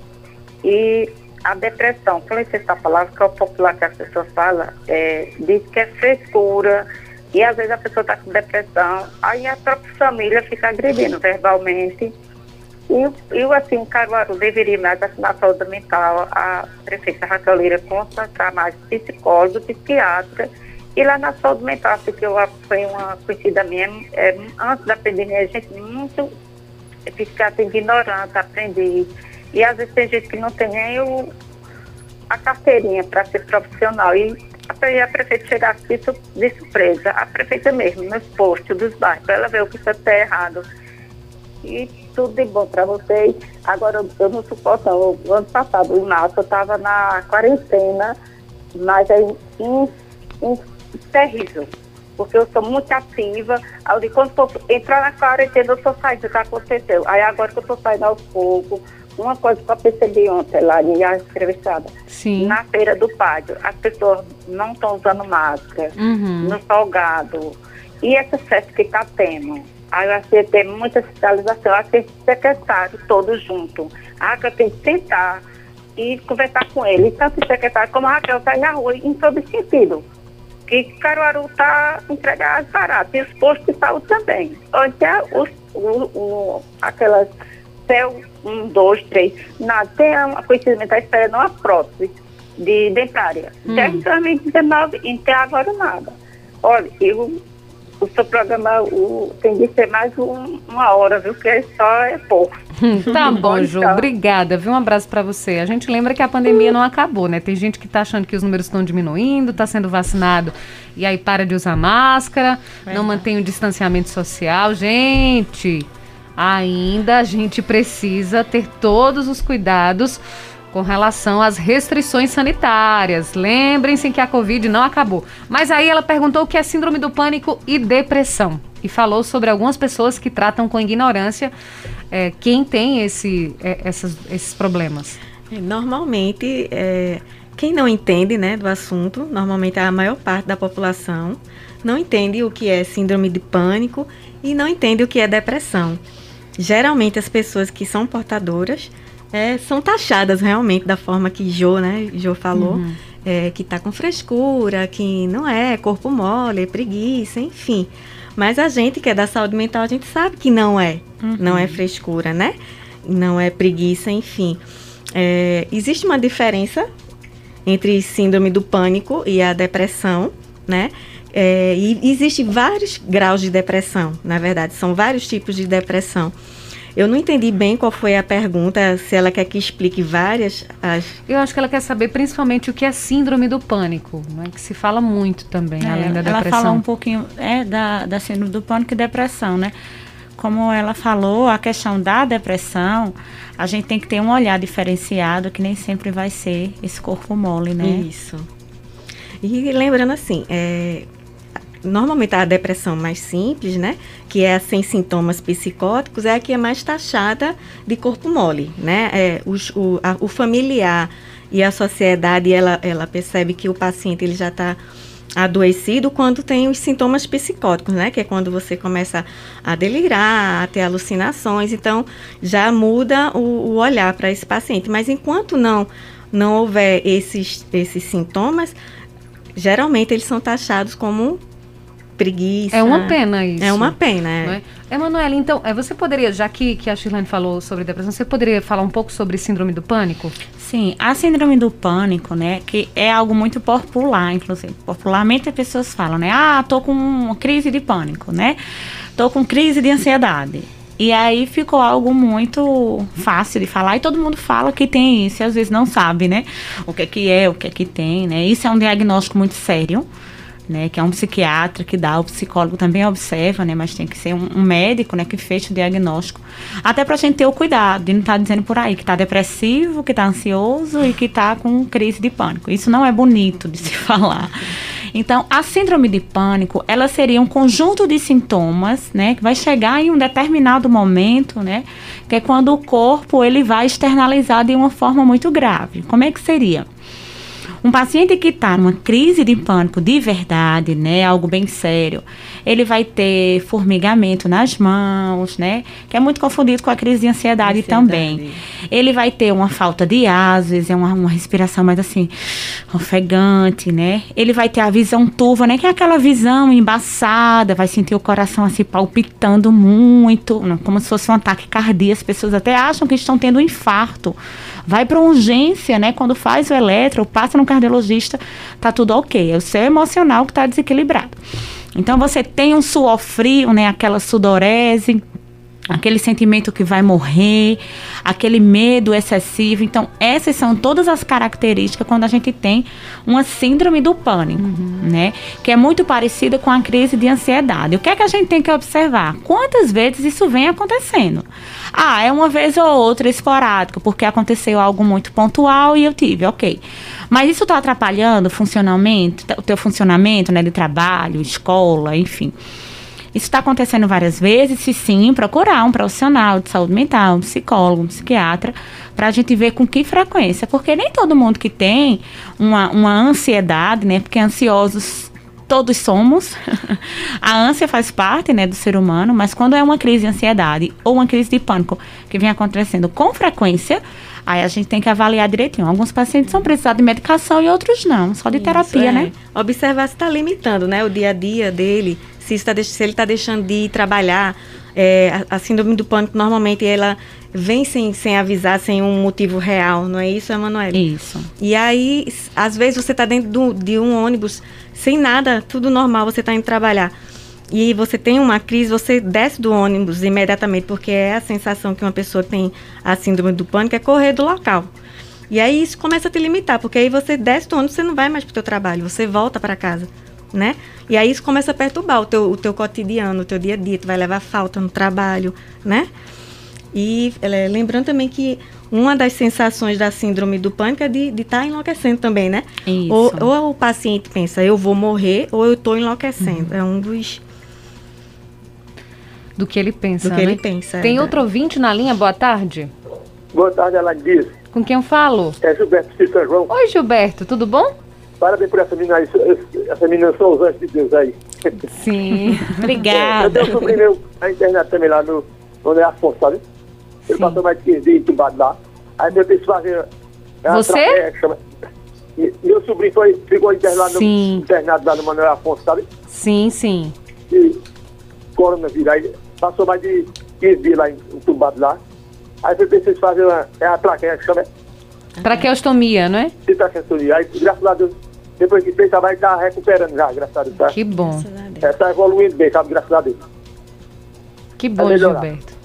e a depressão? Conhece essa palavra que é o popular que as pessoas falam? É, diz que é frescura e às vezes a pessoa está com depressão, aí a própria família fica agredindo verbalmente. E, e assim, Caruaru deveria mais na saúde mental, a prefeita Raquelira concentrar mais psicólogo, psiquiatra e lá na saúde mental, assim, que eu foi uma conhecida minha, é, antes da pandemia, a gente muito psiquiatra ignorante, aprender. E às vezes tem gente que não tem nem o, a carteirinha para ser profissional. E a, a prefeita chegasse de, surpresa, a prefeita mesmo, nos postos dos bairros, ela vê o que está errado. E tudo de bom para vocês. Agora, eu, não suporto, não. O ano passado, março, eu estava na quarentena, mas aí, em, em terrível, porque eu sou muito ativa. Quando for entrar na quarentena, eu estou saindo, o que aconteceu? Aí agora que eu estou saindo aos poucos, uma coisa que eu percebi ontem lá, a entrevistada, Sim. na feira do Pádio, as pessoas não estão usando máscara, Uhum. no salgado. E essa festa que está tendo? Aí eu achei que tem muita fiscalização, eu achei secretário todos junto. A Raquel tem que sentar e conversar com ele, tanto o secretário como a Raquel sair na rua em todo sentido que Caruaru está entregando barato, e os postos de saúde também. Onde é os, o, o, aquelas CEL 1, 2, 3, nada, tem uma conhecimento, está esperando uma prótese de dentária. Hum. Desde 2019 e até agora nada. Olha, eu, o seu programa o, tem de ser mais um, uma hora, viu? Porque só é pouco. Tá bom, Ju. Então. Obrigada, viu? Um abraço para você. A gente lembra que a pandemia não acabou, né? Tem gente que tá achando que os números estão diminuindo, tá sendo vacinado e aí para de usar máscara, não mantém o distanciamento social. Gente, ainda a gente precisa ter todos os cuidados com relação às restrições sanitárias. Lembrem-se que a Covid não acabou. Mas aí ela perguntou o que é síndrome do pânico e depressão. E falou sobre algumas pessoas que tratam com ignorância é, quem tem esse, é, essas, esses problemas. Normalmente, é, quem não entende né, do assunto, normalmente a maior parte da população, não entende o que é síndrome de pânico e não entende o que é depressão. Geralmente as pessoas que são portadoras é, são taxadas realmente da forma que Jo, né, Jo falou, Uhum. é, que está com frescura, que não é corpo mole, é preguiça, enfim. Mas a gente que é da saúde mental, a gente sabe que não é. Não é frescura, né? Não é preguiça, enfim. É, existe uma diferença entre síndrome do pânico e a depressão, né? É, e existe vários graus de depressão, na verdade, são vários tipos de depressão. Eu não entendi bem qual foi a pergunta, se ela quer que explique várias. As... Eu acho que ela quer saber principalmente o que é síndrome do pânico, né, que se fala muito também, É, além da ela depressão. fala um pouquinho é, da, da síndrome do pânico e depressão, né? Como ela falou, a questão da depressão, a gente tem que ter um olhar diferenciado, que nem sempre vai ser esse corpo mole, né? Isso. E lembrando assim, é, normalmente a depressão mais simples, né, que é a sem sintomas psicóticos, é a que é mais taxada de corpo mole, né? É, o, a- o familiar e a sociedade, ela, ela percebe que o paciente ele já está adoecido quando tem os sintomas psicóticos, né? Que é quando você começa a delirar, a ter alucinações. Então, já muda o, o olhar para esse paciente. Mas enquanto não não houver esses, esses sintomas, geralmente eles são taxados como preguiça. É uma pena isso. É uma pena. É. é? Emanuele, então, é, você poderia, já que, que a Shirlene falou sobre depressão, você poderia falar um pouco sobre síndrome do pânico? Sim, a síndrome do pânico, né, que é algo muito popular, inclusive. Popularmente as pessoas falam, né, ah, tô com uma crise de pânico, né, tô com crise de ansiedade. E aí ficou algo muito fácil de falar e todo mundo fala que tem isso e às vezes não sabe, né? O que é que é, o que é que tem, né? Isso é um diagnóstico muito sério né, que é um psiquiatra que dá, o psicólogo também observa, né, mas tem que ser um, um médico, né, que feche o diagnóstico, até para a gente ter o cuidado de não estar tá dizendo por aí que está depressivo, que está ansioso e que está com crise de pânico. Isso não é bonito de se falar. Então, a síndrome de pânico, ela seria um conjunto de sintomas, né, que vai chegar em um determinado momento, né, que é quando o corpo ele vai externalizar de uma forma muito grave. Como é que seria? Um paciente que está numa crise de pânico de verdade, né, algo bem sério, ele vai ter formigamento nas mãos, né, que é muito confundido com a crise de ansiedade, ansiedade. também. Ele vai ter uma falta de ar, às vezes é uma, uma respiração mais assim, ofegante, né. Ele vai ter a visão turva, né, que é aquela visão embaçada, vai sentir o coração assim palpitando muito, como se fosse um ataque cardíaco. As pessoas até acham que estão tendo um infarto vai para urgência, né? Quando faz o eletro, passa no cardiologista, tá tudo ok. É o seu emocional que está desequilibrado. Então você tem um suor frio, né? Aquela sudorese, aquele sentimento que vai morrer, aquele medo excessivo. Então, essas são todas as características quando a gente tem uma síndrome do pânico, uhum. né? Que é muito parecida com a crise de ansiedade. O que é que a gente tem que observar? Quantas vezes isso vem acontecendo? Ah, é uma vez ou outra esporádico, porque aconteceu algo muito pontual e eu tive, ok. Mas isso está atrapalhando funcionalmente, o teu funcionamento, né, de trabalho, escola, enfim. Isso está acontecendo várias vezes, se sim, procurar um profissional de saúde mental, um psicólogo, um psiquiatra, para a gente ver com que frequência. Porque nem todo mundo que tem uma, uma ansiedade, né? Porque ansiosos todos somos. a ânsia faz parte, né, do ser humano, mas quando é uma crise de ansiedade ou uma crise de pânico que vem acontecendo com frequência, aí a gente tem que avaliar direitinho. Alguns pacientes são precisados de medicação e outros não, só de Isso, terapia, é. né? Observar se está limitando, né, o dia a dia dele, se, está, se ele está deixando de trabalhar. É, a, a, síndrome do pânico, normalmente, ela vem sem, sem avisar, sem um motivo real, não é isso, Emanuel? Isso. E aí, às vezes, você está dentro do, de um ônibus sem nada, tudo normal, você está indo trabalhar. E você tem uma crise, você desce do ônibus imediatamente, porque é a sensação que uma pessoa tem a síndrome do pânico, é correr do local. E aí isso começa a te limitar, porque aí você desce do ônibus, você não vai mais para o teu trabalho, você volta para casa né? E aí isso começa a perturbar o teu, o teu cotidiano, o teu dia a dia, tu vai levar falta no trabalho, né? E é, lembrando também que uma das sensações da síndrome do pânico é de estar tá enlouquecendo também, né? Isso. Ou, ou o paciente pensa, eu vou morrer, ou eu estou enlouquecendo. Uhum. É um dos. Do que ele pensa. Do que né? ele pensa. Tem é. outro ouvinte na linha, boa tarde. Boa tarde, ela diz. Com quem eu falo? É Gilberto Cícero João. Oi, Gilberto, tudo bom? Parabéns por essa menina, essa menina são os anjos de Deus aí. Sim, obrigada. É, eu tenho um sobrinho meu na internet também lá no, onde é Afonso, sabe? Ele Sim. passou mais de 15 dias entubado lá. aí eu disse fazer. Você? É, chama, meu sobrinho foi, ficou internado, no, internado lá no Manuel Afonso, sabe? Sim, sim. E coronavírus. Aí passou mais de 15 dias lá entubado lá. Aí eu pensei fazer uma, é a traqueia que chama. Traqueostomia, não é? Traqueostomia. Aí, graças a Deus, depois que fez, vai estar recuperando já, graças a Deus. Tá? Que bom. Está é, tá evoluindo bem, sabe? Graças a Deus. Que bom, Gilberto.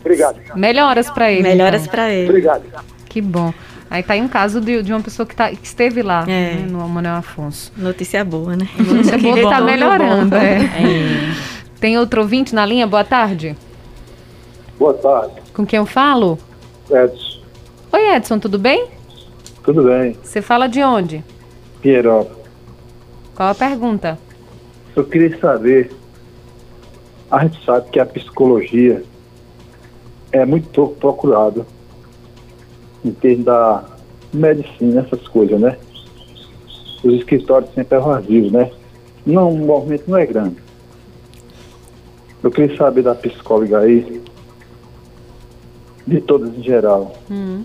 Obrigado. Melhoras para ele. Melhoras então. para ele. Obrigado. Que bom. Aí tá aí um caso de, de uma pessoa que, tá, que esteve lá, é. né, no Manuel Afonso. Notícia boa, né? Notícia boa, tá melhorando. É. é. Tem outro ouvinte na linha? Boa tarde. Boa tarde. Com quem eu falo? Edson. Oi, Edson, tudo bem? Tudo bem. Você fala de onde? Pierópolis. Qual a pergunta? Eu queria saber, a gente sabe que a psicologia é muito pouco procurada em termos da medicina, essas coisas, né? Os escritórios sempre é vazios, né? Não, o movimento não é grande. Eu queria saber da psicóloga aí, de todas em geral. Hum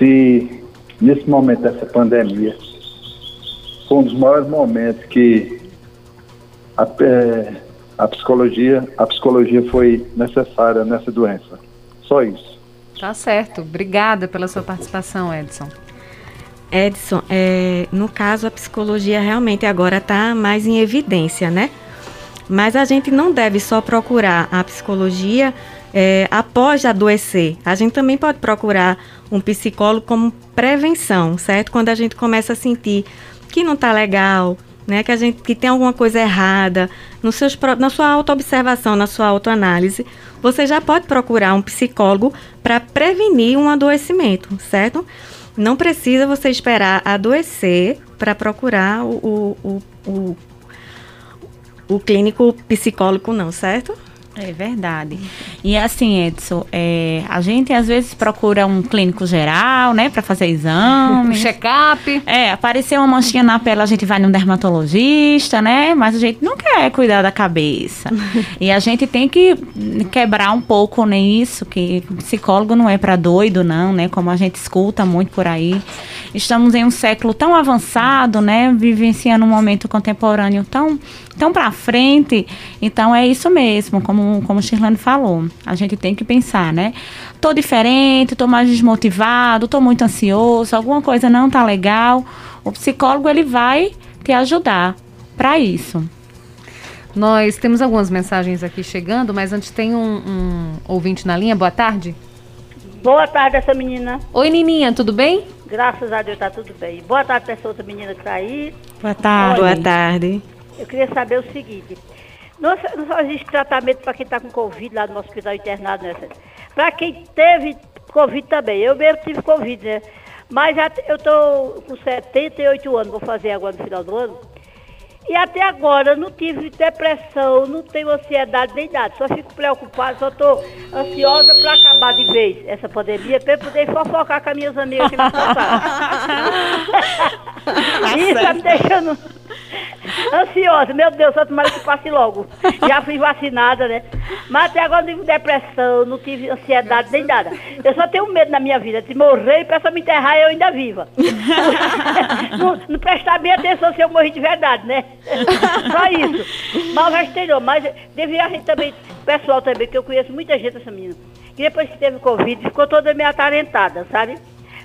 se nesse momento dessa pandemia foi um dos maiores momentos que a, é, a psicologia, a psicologia foi necessária nessa doença. Só isso. Tá certo. Obrigada pela sua participação, Edson. Edson, é, no caso a psicologia realmente agora está mais em evidência, né? Mas a gente não deve só procurar a psicologia é, após adoecer. A gente também pode procurar um psicólogo como prevenção, certo? Quando a gente começa a sentir que não está legal, né? Que a gente que tem alguma coisa errada nos seus, na sua autoobservação, na sua autoanálise, você já pode procurar um psicólogo para prevenir um adoecimento, certo? Não precisa você esperar adoecer para procurar o, o, o, o, clínico psicólogo, não, certo? É verdade. E assim, Edson, é, a gente às vezes procura um clínico geral, né, para fazer exame. Um check-up. É, aparecer uma manchinha na pele, a gente vai num dermatologista, né, mas a gente não quer cuidar da cabeça. e a gente tem que quebrar um pouco nisso, que psicólogo não é para doido, não, né, como a gente escuta muito por aí. Estamos em um século tão avançado, né, vivenciando um momento contemporâneo tão, tão para frente. Então é isso mesmo, como como, o Shirlane falou, a gente tem que pensar, né? Tô diferente, tô mais desmotivado, tô muito ansioso, alguma coisa não tá legal. O psicólogo ele vai te ajudar para isso. Nós temos algumas mensagens aqui chegando, mas antes tem um, um ouvinte na linha. Boa tarde, essa menina. Oi, Nininha, tudo bem? Graças a Deus tá tudo bem. Boa tarde para essa outra menina que tá aí. Boa tarde. Olha, Boa tarde. Eu queria saber o seguinte: não, não só existe tratamento para quem está com Covid lá no hospital internado, né? Para quem teve Covid também. Eu mesmo tive Covid, né? Mas eu estou com 78 anos, vou fazer agora no final do ano. E até agora não tive depressão, não tenho ansiedade nem nada. Só fico preocupada, só estou ansiosa para acabar de vez essa pandemia, para eu poder fofocar com as minhas amigas que me faltaram. Isso está me deixando ansiosa. Meu Deus, só tomara que passe logo. Já fui vacinada, né? Mas até agora não tive depressão, não tive ansiedade nem nada. Eu só tenho medo na minha vida de morrer e para me enterrar eu ainda viva. não, não prestar bem atenção se eu morrer de verdade, né? Só isso. Mas o resto não. Mas devia a gente também, pessoal também, que eu conheço muita gente essa menina, que depois que teve Covid ficou toda meio atarentada, sabe?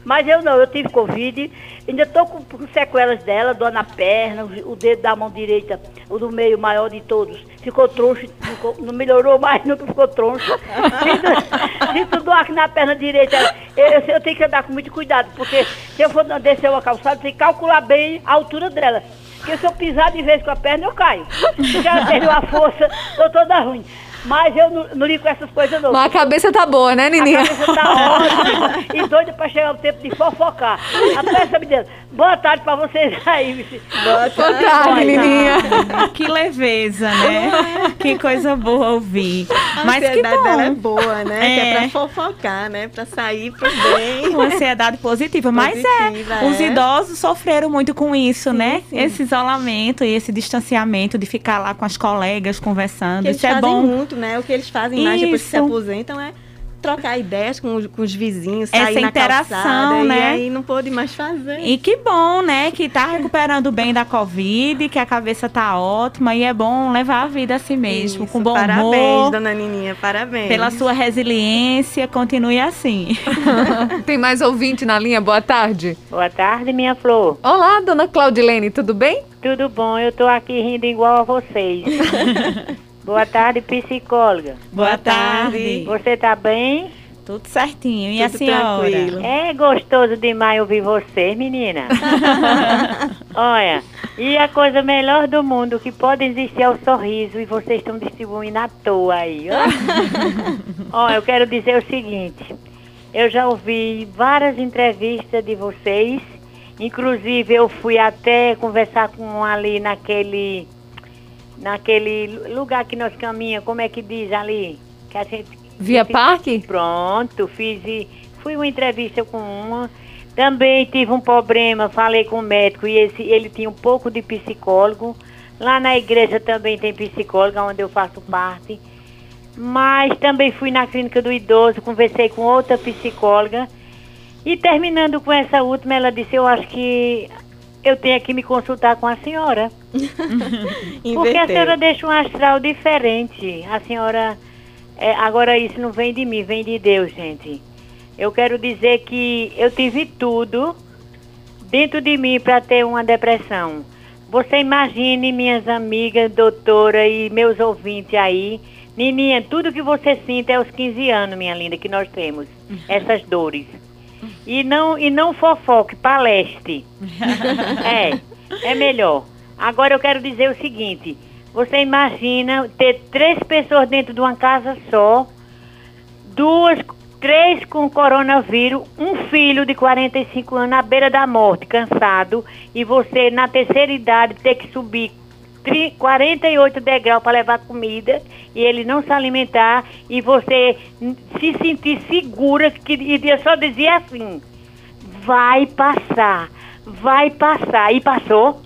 Mas eu não, eu tive Covid, ainda estou com, com, sequelas dela, dor na perna, o dedo da mão direita, o do meio maior de todos, ficou troncho, ficou, não melhorou mais, nunca ficou troncho. Sinto dor aqui na perna direita, eu, eu, eu, tenho que andar com muito cuidado, porque se eu for descer uma calçada, tem que calcular bem a altura dela. Porque se eu pisar de vez com a perna, eu caio. Já tenho a força, estou toda ruim. Mas eu não, não ligo com essas coisas não. Mas a cabeça tá boa, né, Nininha? A cabeça tá ótima. e doida pra chegar o tempo de fofocar. A peça me diz, boa tarde pra vocês aí. Boa tarde, boa tarde Nininha. Que leveza, né? que coisa boa ouvir. A Mas ansiedade dela é boa, né? É. Que é pra fofocar, né? Pra sair pro bem. Uma ansiedade positiva. positiva Mas é, é, os idosos sofreram muito com isso, sim, né? Sim. Esse isolamento e esse distanciamento de ficar lá com as colegas conversando. Isso é bom. muito né? O que eles fazem mais depois que se aposentam é trocar ideias com, com os vizinhos, sair Essa na interação, calçada, né? E aí não pôde mais fazer. E que bom, né? Que tá recuperando bem da Covid, que a cabeça tá ótima e é bom levar a vida assim mesmo, Isso, com bom parabéns, humor. Parabéns, dona Nininha, parabéns. Pela sua resiliência, continue assim. Tem mais ouvinte na linha, boa tarde. Boa tarde, minha flor. Olá, dona Claudilene, tudo bem? Tudo bom, eu tô aqui rindo igual a vocês. Boa tarde, psicóloga. Boa tarde. Você tá bem? Tudo certinho. E Tudo a senhora? Tranquilo. É gostoso demais ouvir você, menina. Olha, e a coisa melhor do mundo que pode existir é o sorriso e vocês estão distribuindo à toa aí. Olha, eu quero dizer o seguinte. Eu já ouvi várias entrevistas de vocês. Inclusive, eu fui até conversar com um ali naquele naquele lugar que nós caminhamos, como é que diz ali? Que a gente, Via Parque? Pronto, fiz fui uma entrevista com uma. Também tive um problema, falei com o médico e esse, ele tinha um pouco de psicólogo. Lá na igreja também tem psicóloga, onde eu faço parte. Mas também fui na clínica do idoso, conversei com outra psicóloga. E terminando com essa última, ela disse, eu acho que eu tenho que me consultar com a senhora. Porque a senhora deixa um astral diferente. A senhora. é, agora isso não vem de mim, vem de Deus, gente. Eu quero dizer que eu tive tudo dentro de mim para ter uma depressão. Você imagine, minhas amigas, doutora e meus ouvintes aí. Nininha, tudo que você sinta é aos 15 anos, minha linda, que nós temos. Essas dores. E não, e não fofoque, palestre. É, é melhor. Agora eu quero dizer o seguinte: você imagina ter três pessoas dentro de uma casa só, duas, três com coronavírus, um filho de 45 anos à beira da morte, cansado, e você na terceira idade ter que subir 48 degraus para levar comida e ele não se alimentar e você se sentir segura que e só dizia assim vai passar vai passar. E passou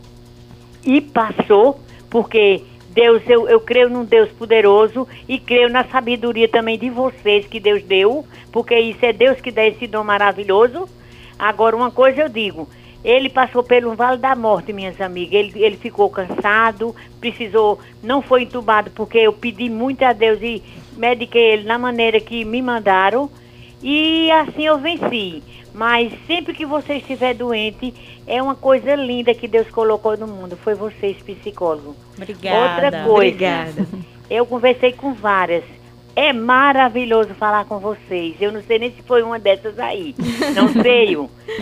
e passou porque Deus eu, eu creio num Deus poderoso e creio na sabedoria também de vocês que Deus deu porque isso é Deus que dá esse dom maravilhoso. Agora uma coisa eu digo ele passou pelo vale da morte, minhas amigas. Ele, ele ficou cansado, precisou, não foi entubado porque eu pedi muito a Deus e mediquei ele na maneira que me mandaram. E assim eu venci. Mas sempre que você estiver doente, é uma coisa linda que Deus colocou no mundo. Foi vocês, psicólogo. Obrigada. Outra coisa. Obrigada. Eu conversei com várias. É maravilhoso falar com vocês. Eu não sei nem se foi uma dessas aí. Não sei.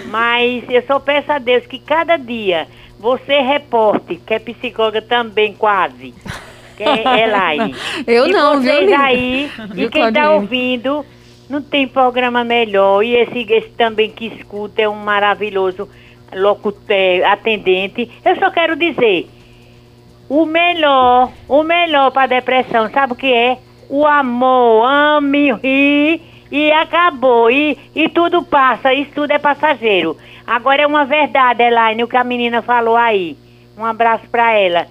Mas eu só peço a Deus que cada dia você reporte, que é psicóloga também quase. Que é Elaine. Eu e não, viu, vocês Lívia? aí, Viu, e quem está ouvindo, não tem programa melhor. E esse, esse também que escuta é um maravilhoso locutor, atendente. Eu só quero dizer, o melhor, o melhor para depressão, sabe o que é? O amor, ame, ri e acabou. E, e tudo passa, isso tudo é passageiro. Agora é uma verdade, Elaine, o que a menina falou aí. Um abraço para ela.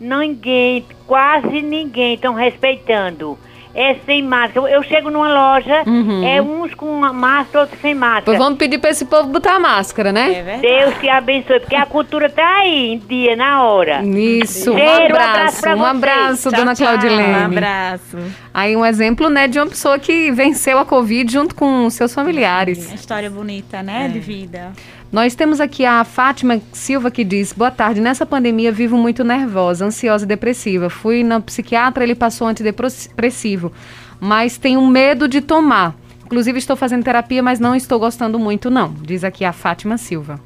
Ninguém, quase ninguém estão respeitando. É sem máscara. Eu chego numa loja, Uhum. é uns com uma máscara, outros sem máscara. Pois vamos pedir pra esse povo botar a máscara, né? É. Deus te abençoe, porque a cultura tá aí em dia, na hora. Isso, um Cheiro, um abraço, abraço pra um abraço, Tchau, dona tchau. Claudilene. Um abraço. Aí um exemplo, né, de uma pessoa que venceu a Covid junto com seus familiares. Uma história bonita, né? De vida. Nós temos aqui a Fátima Silva que diz: Boa tarde. Nessa pandemia vivo muito nervosa, ansiosa e depressiva. Fui na psiquiatra, ele passou antidepressivo, mas tenho medo de tomar. Inclusive, estou fazendo terapia, mas não estou gostando muito, não. Diz aqui a Fátima Silva.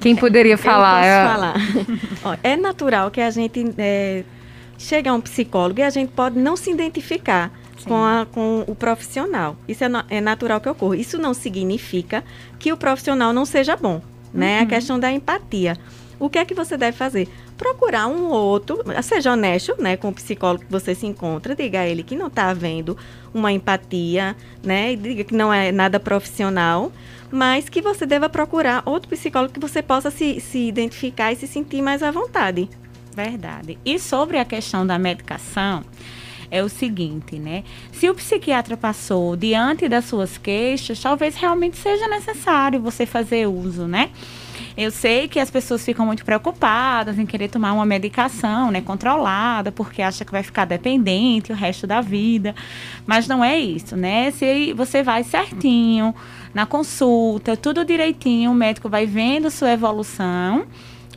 Quem poderia falar? Eu É- falar. Ó, é natural que a gente é, chegue a um psicólogo e a gente pode não se identificar com, a- com o profissional. Isso é, na- é natural que ocorra. Isso não significa que o profissional não seja bom, né? Uhum. A questão da empatia. O que é que você deve fazer? Procurar um outro, seja honesto, né, com o psicólogo que você se encontra, diga a ele que não está havendo uma empatia, né, e diga que não é nada profissional, mas que você deva procurar outro psicólogo que você possa se, se identificar e se sentir mais à vontade. Verdade. E sobre a questão da medicação, é o seguinte, né? Se o psiquiatra passou diante das suas queixas, talvez realmente seja necessário você fazer uso, né? Eu sei que as pessoas ficam muito preocupadas em querer tomar uma medicação, né, controlada, porque acha que vai ficar dependente o resto da vida, mas não é isso, né? Se você vai certinho na consulta, tudo direitinho, o médico vai vendo sua evolução.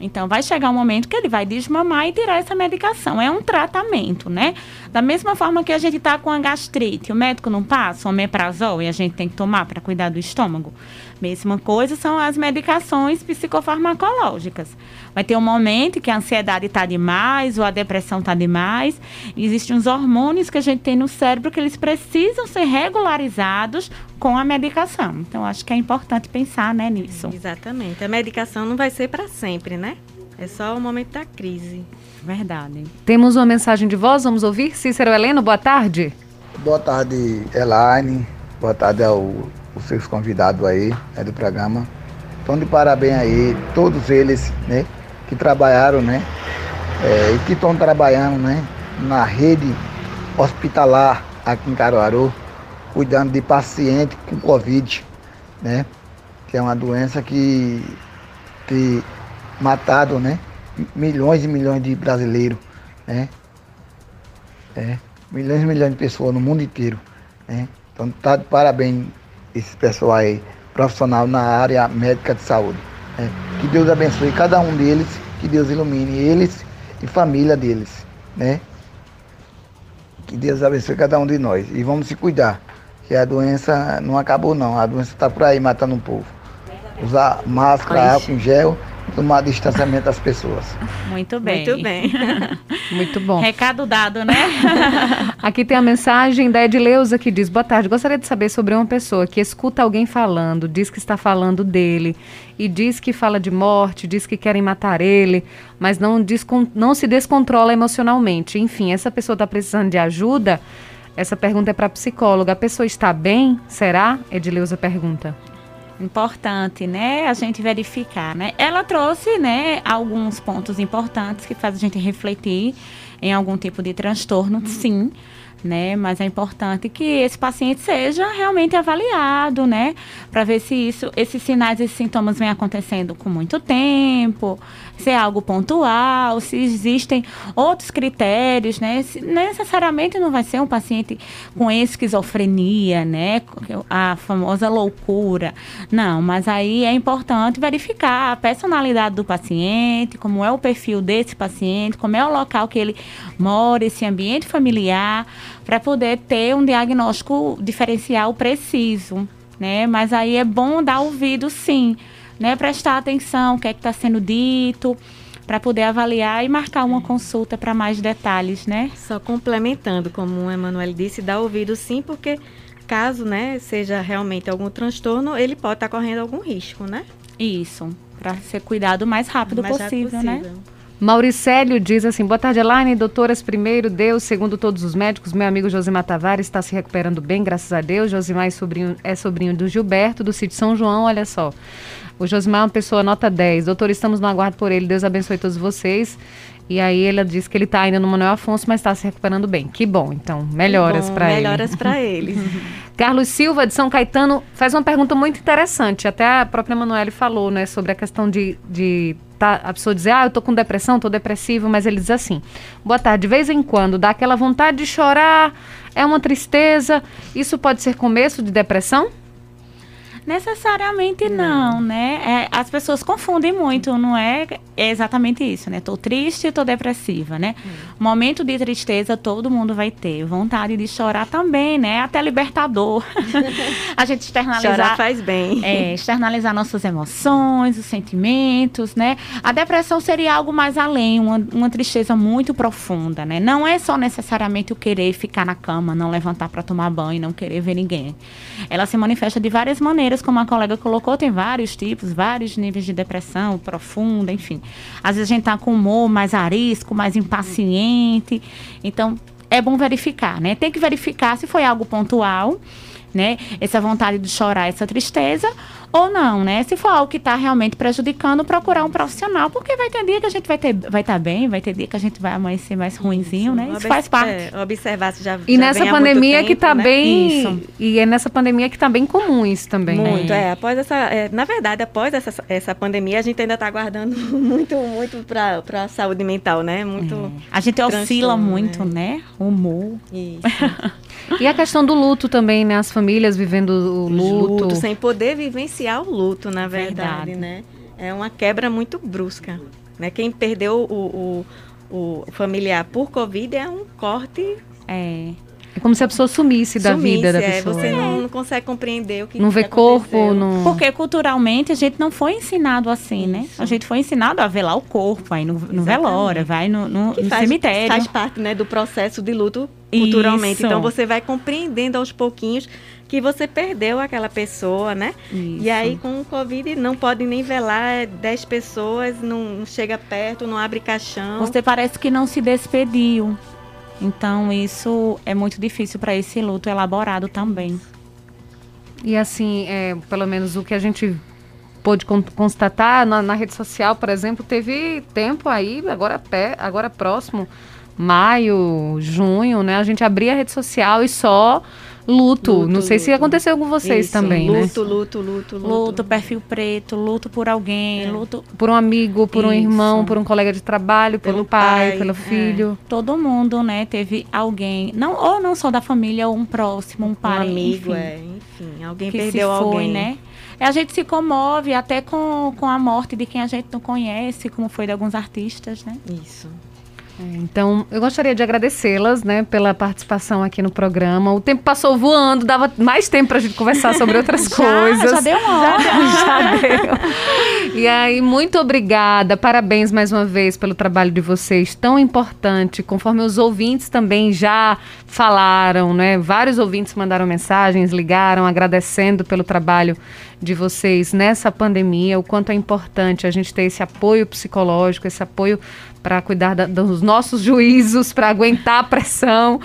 Então, vai chegar um momento que ele vai desmamar e tirar essa medicação. É um tratamento, né? Da mesma forma que a gente está com a gastrite, o médico não passa omeprazol e a gente tem que tomar para cuidar do estômago. Mesma coisa são as medicações psicofarmacológicas. Vai ter um momento que a ansiedade está demais ou a depressão está demais. Existem uns hormônios que a gente tem no cérebro que eles precisam ser regularizados com a medicação. Então, acho que é importante pensar né, nisso. Exatamente. A medicação não vai ser para sempre, né? É só o momento da crise. Verdade. Temos uma mensagem de voz, vamos ouvir? Cícero Heleno, boa tarde. Boa tarde, Elaine. Boa tarde ao, aos seus convidados aí né, do programa. Estão de parabéns aí, todos eles, né, que trabalharam, né, é, e que estão trabalhando, né, na rede hospitalar aqui em Caruaru, cuidando de paciente com Covid, né, que é uma doença que ter matado, né? Milhões e milhões de brasileiros, né? É, milhões e milhões de pessoas no mundo inteiro, né? Então tá de parabéns esse pessoal aí, profissional na área médica de saúde. Né? Que Deus abençoe cada um deles, que Deus ilumine eles e família deles, né? Que Deus abençoe cada um de nós. E vamos se cuidar, que a doença não acabou não, a doença está por aí matando o povo. Usar máscara, álcool em gel tomar distanciamento das pessoas. Muito bem. Muito bem. Muito bom. Recado dado, né? Aqui tem a mensagem da Edileuza que diz: Boa tarde, gostaria de saber sobre uma pessoa que escuta alguém falando, diz que está falando dele e diz que fala de morte, diz que querem matar ele, mas não, não se descontrola emocionalmente. Enfim, essa pessoa está precisando de ajuda. Essa pergunta é para a psicóloga. A pessoa está bem? Será? Edileuza pergunta importante, né, a gente verificar, né? Ela trouxe, né, alguns pontos importantes que faz a gente refletir em algum tipo de transtorno, sim né? Mas é importante que esse paciente seja realmente avaliado, né? Para ver se isso, esses sinais, esses sintomas vêm acontecendo com muito tempo, se é algo pontual, se existem outros critérios, né? Se, necessariamente não vai ser um paciente com esquizofrenia, né? A famosa loucura. Não, mas aí é importante verificar a personalidade do paciente, como é o perfil desse paciente, como é o local que ele mora, esse ambiente familiar para poder ter um diagnóstico diferencial preciso, né? Mas aí é bom dar ouvido, sim, né? Prestar atenção, o que é que está sendo dito, para poder avaliar e marcar uma consulta para mais detalhes, né? Só complementando, como o Emanuel disse, dar ouvido sim, porque caso, né, seja realmente algum transtorno, ele pode estar tá correndo algum risco, né? Isso, para ser cuidado o mais rápido, mais possível, rápido possível, né? Mauricélio diz assim: boa tarde, Elaine. Doutoras, primeiro, Deus, segundo todos os médicos, meu amigo Josimar Tavares está se recuperando bem, graças a Deus. Josimar é sobrinho, é sobrinho do Gilberto, do sítio São João, olha só. O Josimar é uma pessoa nota 10. Doutor, estamos no aguardo por ele. Deus abençoe todos vocês. E aí ela diz que ele está ainda no Manuel Afonso, mas está se recuperando bem. Que bom, então, melhoras para ele. Melhoras para ele. Carlos Silva, de São Caetano, faz uma pergunta muito interessante. Até a própria Manuele falou, né, sobre a questão de, de tá, a pessoa dizer, ah, eu tô com depressão, tô depressivo, mas ele diz assim: boa tarde, de vez em quando dá aquela vontade de chorar, é uma tristeza, isso pode ser começo de depressão? Necessariamente não, não né? É, as pessoas confundem muito, não é? É exatamente isso, né? Tô triste, tô depressiva, né? Hum. Momento de tristeza todo mundo vai ter. Vontade de chorar também, né? Até libertador. a gente externalizar. Chorar faz bem. É, externalizar nossas emoções, os sentimentos, né? A depressão seria algo mais além, uma, uma tristeza muito profunda, né? Não é só necessariamente o querer ficar na cama, não levantar para tomar banho, não querer ver ninguém. Ela se manifesta de várias maneiras maneiras, como a colega colocou, tem vários tipos, vários níveis de depressão, profunda, enfim. Às vezes a gente está com humor mais arisco, mais impaciente. Então, é bom verificar, né? Tem que verificar se foi algo pontual, né? Essa vontade de chorar, essa tristeza, ou não, né? Se for algo que está realmente prejudicando, procurar um profissional, porque vai ter dia que a gente vai ter, vai estar tá bem, vai ter dia que a gente vai amanhecer mais ruinzinho, né? Isso faz parte. É, observar se já E já nessa pandemia tempo, que está né? bem, isso. e é nessa pandemia que está bem comum isso também. Muito, é. é após essa, é, na verdade, após essa, essa pandemia, a gente ainda está aguardando muito, muito para a saúde mental, né? Muito. É. A gente oscila muito, né? né? O humor. Isso. e a questão do luto também, né? As famílias vivendo o luto. luto sem poder vivenciar o luto, na verdade, verdade. né? É uma quebra muito brusca. Né? Quem perdeu o, o, o familiar por Covid é um corte. É. É como se a pessoa sumisse da sumisse, vida da é, pessoa. Você não, não, consegue compreender o que Não que vê corpo, não... Porque culturalmente a gente não foi ensinado assim, né? Isso. né? A gente foi ensinado a velar o corpo, vai no, no velório, vai no, no, no faz, cemitério. Faz parte né, do processo de luto culturalmente. Isso. Então você vai compreendendo aos pouquinhos que você perdeu aquela pessoa, né? Isso. E aí com o Covid não pode nem velar 10 pessoas, não chega perto, não abre caixão. Você parece que não se despediu. Então isso é muito difícil para esse luto elaborado também. E assim, é, pelo menos o que a gente pôde constatar na, na, rede social, por exemplo, teve tempo aí, agora, pé, agora próximo, maio, junho, né? A gente abria a rede social e só luto. Luto, Não sei se luto. aconteceu com vocês Isso, também, né? luto, luto, luto, luto, Luto, perfil preto, luto por alguém, É. luto Por um amigo, por um Isso. irmão, por um colega de trabalho, pelo Pelo pai, pai, pelo é. filho. todo mundo, né? Teve alguém, não ou não só da família, ou um próximo, um Um pai, amigo, enfim, é, enfim, alguém que perdeu se foi, alguém, né? E a gente se comove até com, com a morte de quem a gente não conhece, como foi de alguns artistas, né? Isso. Então, eu gostaria de agradecê-las, né, pela participação aqui no programa. O tempo passou voando, dava mais tempo pra gente conversar sobre outras coisas. Já deu uma hora. Já deu. E aí, muito obrigada. Parabéns mais uma vez pelo trabalho de vocês, tão importante. Conforme os ouvintes também já falaram, né? Vários ouvintes mandaram mensagens, ligaram, agradecendo pelo trabalho de vocês nessa pandemia, o quanto é importante a gente ter esse apoio psicológico, esse apoio para cuidar da- dos nossos juízos, para aguentar a pressão.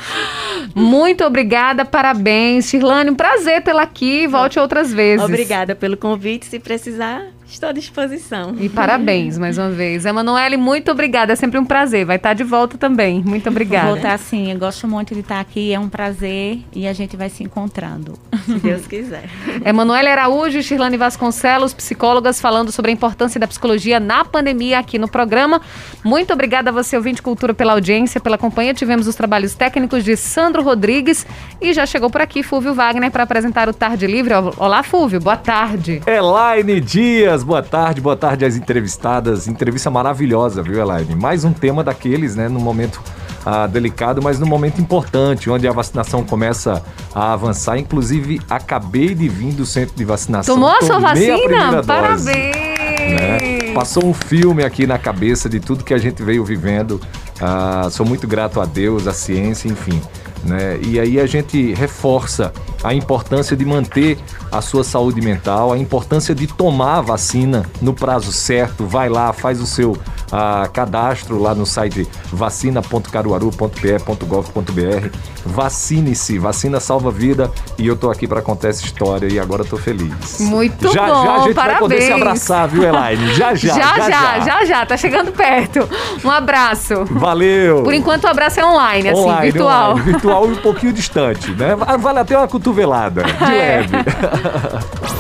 Muito obrigada, parabéns. Shirlane, um prazer tê-la aqui. Volte outras vezes. Obrigada pelo convite. Se precisar, estou à disposição. E parabéns mais uma vez. Emanuele, muito obrigada. É sempre um prazer. Vai estar de volta também. Muito obrigada. Vou estar assim, eu gosto muito de estar aqui, é um prazer e a gente vai se encontrando. Se Deus quiser. Emanuele Araújo e Shirlane Vasconcelos, psicólogas, falando sobre a importância da psicologia na pandemia aqui no programa. Muito obrigada a você, ouvinte Cultura, pela audiência, pela companhia. Tivemos os trabalhos técnicos de Sandro Rodrigues e já chegou por aqui Fúvio Wagner para apresentar o Tarde Livre. Olá, Fúvio, boa tarde. Elaine Dias, boa tarde, boa tarde às entrevistadas. Entrevista maravilhosa, viu, Elaine? Mais um tema daqueles, né, no momento ah, delicado, mas no momento importante, onde a vacinação começa a avançar. Inclusive, acabei de vir do centro de vacinação. Tomou a sua vacina? primeira dose, Parabéns! né? Passou um filme aqui na cabeça de tudo que a gente veio vivendo. Ah, sou muito grato a Deus, à ciência, enfim. Né? E aí a gente reforça a importância de manter a sua saúde mental, a importância de tomar a vacina no prazo certo. Vai lá, faz o seu ah, cadastro lá no site vacina.caruaru.pe.gov.br. Vacine-se, vacina salva vida. E eu tô aqui para contar essa história e agora tô feliz. Muito já, bom, já a gente parabéns. vai poder se abraçar, viu, Elaine? Já, já, já, já, já, já, tá chegando perto. Um abraço. Valeu! Por enquanto o abraço é online, assim, Online, virtual. online, virtual e um pouquinho distante, né? Vale até uma cotovelada, de É. leve.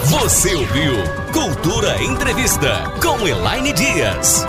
Você ouviu Cultura Entrevista com Elaine Dias.